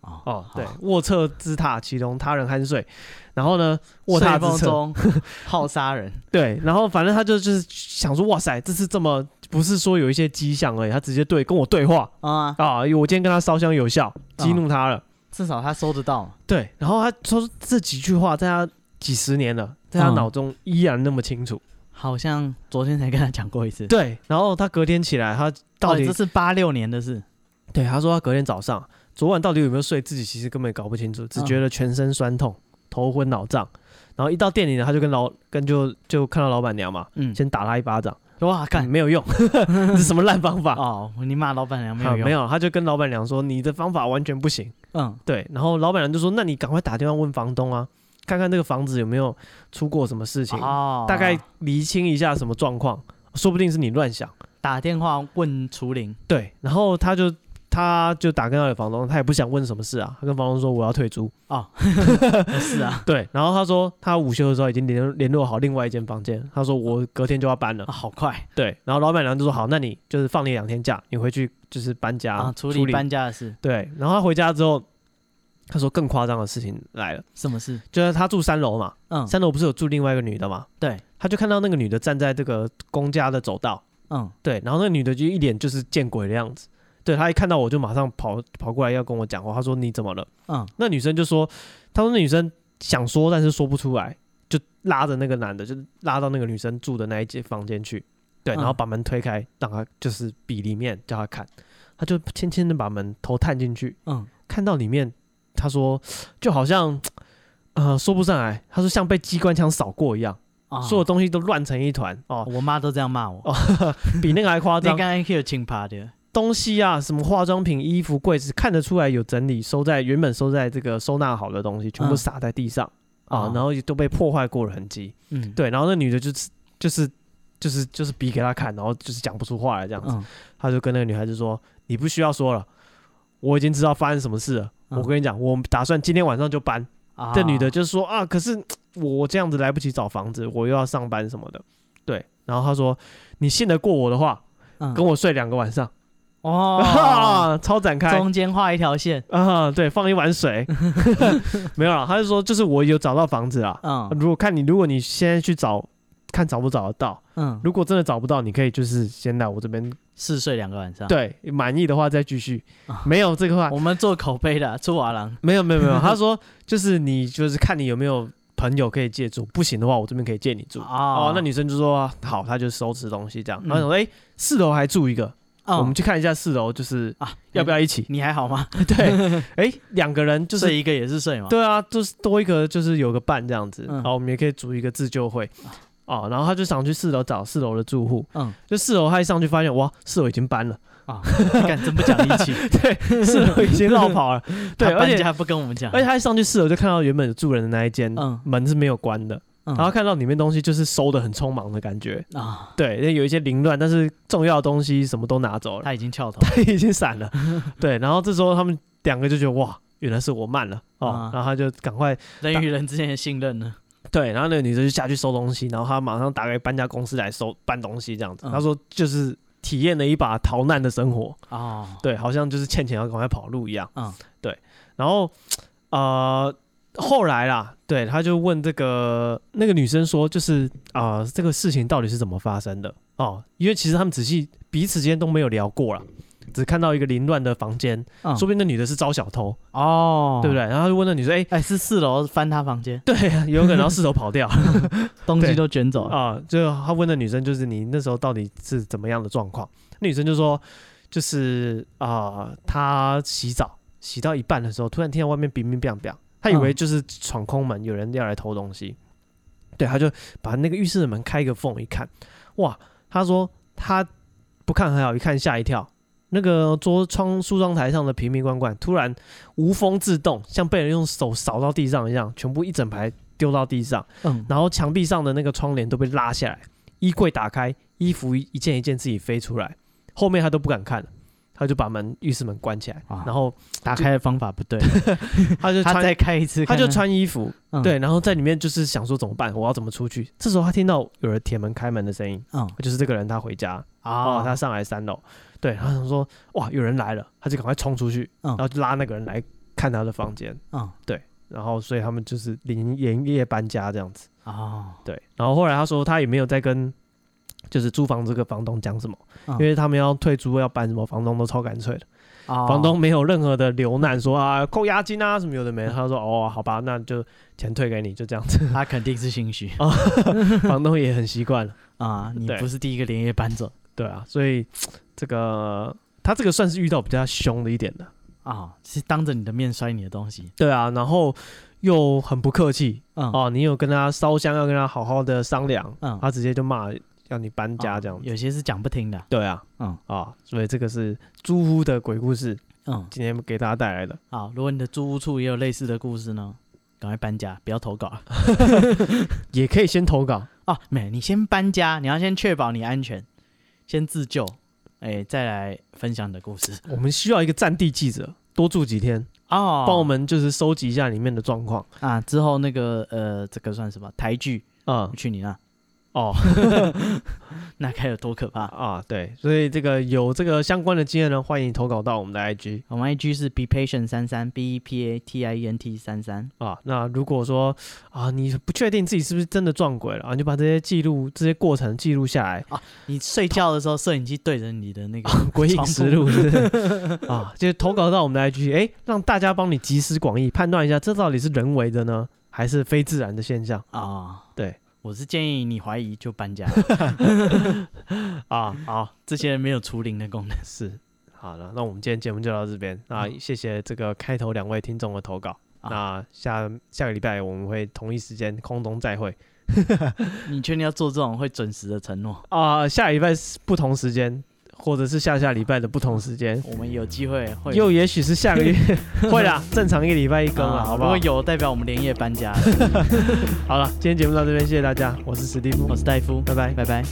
哦哦，对，卧侧之榻，其容他人酣睡。然后呢，卧榻之中 好杀人。对，然后反正他就就是想说，哇塞，这是这么不是说有一些迹象而已，他直接对跟我对话啊啊！我今天跟他烧香有效，激怒他了，至少他收得到。对，然后他说这几句话在他。几十年了，在他脑中依然那么清楚，嗯，好像昨天才跟他讲过一次。对，然后他隔天起来，他到底，哦，这是八六年的事。对，他说他隔天早上，昨晚到底有没有睡，自己其实根本搞不清楚，只觉得全身酸痛，头昏脑胀。然后一到店里呢，他就跟老跟就就看到老板娘嘛，嗯，先打他一巴掌，哇，看没有用，这是什么烂方法 哦？你骂老板娘没有用？没有，他就跟老板娘说，你的方法完全不行。嗯，对。然后老板娘就说，那你赶快打电话问房东啊。看看这个房子有没有出过什么事情，哦、大概厘清一下什么状况，说不定是你乱想。打电话问厨林，对，然后他就他就打电话给房东，他也不想问什么事啊，他跟房东说我要退租。啊，哦、是啊，对，然后他说他午休的时候已经联联络好另外一间房间，他说我隔天就要搬了，啊、好快，对，然后老板娘就说好，那你就是放你两天假，你回去就是搬家，啊、处理。搬家的事，对，然后他回家之后。他说更夸张的事情来了，什么事？就是他住三楼嘛，嗯，三楼不是有住另外一个女的嘛？对，他就看到那个女的站在这个公家的走道，嗯，对，然后那个女的就一脸就是见鬼的样子，对，他一看到我就马上跑跑过来要跟我讲话，他说你怎么了？嗯，那女生就说，他说那女生想说但是说不出来，就拉着那个男的就拉到那个女生住的那一间房间去，对，然后把门推开，让他就是比里面叫他看，他就轻轻的把门头探进去，嗯，看到里面。他说，就好像，呃，说不上来。他说像被机关枪扫过一样，哦、所有东西都乱成一团。哦，我妈都这样骂我，哦、比那个还夸张。你刚刚的东西啊，什么化妆品、衣服、柜子，看得出来有整理，收在原本收在这个收纳好的东西，全部洒在地上啊、嗯哦，然后都被破坏过的痕迹。嗯，对，然后那女的就是就是就是就是比给他看，然后就是讲不出话来这样子。嗯、他就跟那个女孩子说：“你不需要说了，我已经知道发生什么事了。”我跟你讲，我打算今天晚上就搬。啊、这女的就是说啊，可是我这样子来不及找房子，我又要上班什么的。对，然后她说，你信得过我的话，嗯、跟我睡两个晚上。哦，超展开，中间画一条线啊，对，放一碗水。没有了，他就说，就是我有找到房子啊。嗯，如果看你，如果你现在去找。看找不找得到。嗯，如果真的找不到，你可以就是先来我这边试睡两个晚上。对，满意的话再继续。没有这个话，我们做口碑的出瓦郎。没有没有没有，他说就是你就是看你有没有朋友可以借住，不行的话我这边可以借你住。哦，那女生就说好，她就收拾东西这样。然后说哎，四楼还住一个。我们去看一下四楼，就是啊，要不要一起？你还好吗？对，哎，两个人就是一个也是睡嘛。对啊，就是多一个就是有个伴这样子。然后我们也可以组一个自救会。哦，然后他就想去四楼找四楼的住户。嗯，就四楼他一上去发现，哇，四楼已经搬了啊！你敢真不讲义气？对，四楼已经绕跑了。对，而且还不跟我们讲。而且他一上去四楼就看到原本住人的那一间，门是没有关的。然后看到里面东西就是收的很匆忙的感觉啊，对，有一些凌乱，但是重要的东西什么都拿走了。他已经翘头，他已经散了。对，然后这时候他们两个就觉得哇，原来是我慢了哦，然后他就赶快人与人之间的信任呢。对，然后那个女生就下去收东西，然后他马上打给搬家公司来收搬东西，这样子。他说就是体验了一把逃难的生活啊，对，好像就是欠钱要赶快跑路一样。嗯，对，然后呃。后来啦，对，他就问这个那个女生说，就是啊、呃，这个事情到底是怎么发生的哦？因为其实他们仔细彼此之间都没有聊过啦，只看到一个凌乱的房间，嗯、说不定那女的是招小偷哦，对不对？然后他就问那女生，哎哎，是四楼翻她房间？对，有可能要四楼跑掉，东西都卷走了啊。就他问那女生，就是你那时候到底是怎么样的状况？那女生就说，就是啊，她、呃、洗澡洗到一半的时候，突然听到外面乒乒乓乓。他以为就是闯空门，有人要来偷东西，对，他就把那个浴室的门开一个缝，一看，哇，她说她不看还好，一看吓一跳，那个桌窗梳妆台上的瓶瓶罐罐突然无风自动，像被人用手扫到地上一样，全部一整排丢到地上，嗯，然后墙壁上的那个窗帘都被拉下来，衣柜打开，衣服一件一件自己飞出来，后面他都不敢看了。他就把门浴室门关起来，然后打开的方法不对，他就他再开一次，他就穿衣服，对，然后在里面就是想说怎么办，我要怎么出去？这时候他听到有人铁门开门的声音，嗯，就是这个人他回家啊，他上来三楼，对，他想说哇有人来了，他就赶快冲出去，然后就拉那个人来看他的房间，嗯，对，然后所以他们就是连连夜搬家这样子啊，对，然后后来他说他也没有再跟。就是租房这个房东讲什么，因为他们要退租要搬什么，房东都超干脆的。房东没有任何的留难，说啊扣押金啊什么有的没的。他说哦好吧，那就钱退给你，就这样子。他肯定是心虚。房东也很习惯了啊，你不是第一个连夜搬走。对啊，所以这个他这个算是遇到比较凶的一点的啊，是当着你的面摔你的东西。对啊，然后又很不客气。嗯哦，你有跟他烧香，要跟他好好的商量，嗯他直接就骂。要你搬家这样子，有些是讲不听的。对啊，嗯啊，所以这个是租屋的鬼故事，嗯，今天给大家带来的。好，如果你的租屋处也有类似的故事呢，赶快搬家，不要投稿，也可以先投稿啊。没，你先搬家，你要先确保你安全，先自救，哎，再来分享你的故事。我们需要一个战地记者，多住几天哦，帮我们就是收集一下里面的状况啊。之后那个呃，这个算什么台剧啊？去你那。哦，那该有多可怕啊！对，所以这个有这个相关的经验呢，欢迎投稿到我们的 IG，我们 IG 是 be patient 三三 b e p a t i e n t 三三啊。那如果说啊，你不确定自己是不是真的撞鬼了啊，你就把这些记录、这些过程记录下来啊。你睡觉的时候，摄影机对着你的那个 鬼影实录 啊，就投稿到我们的 IG，哎、欸，让大家帮你集思广益，判断一下这到底是人为的呢，还是非自然的现象啊？对。我是建议你怀疑就搬家 啊！好，这些人没有除灵的功能。是，好了，那我们今天节目就到这边。那谢谢这个开头两位听众的投稿。嗯、那下下个礼拜我们会同一时间空中再会。你确定要做这种会准时的承诺啊？下礼拜不同时间。或者是下下礼拜的不同时间，我们有机会会，又也许是下个月 会啦，正常一个礼拜一更啊，好不好？如果有代表我们连夜搬家。好了，今天节目到这边，谢谢大家，我是史蒂夫，我是戴夫，拜拜，拜拜。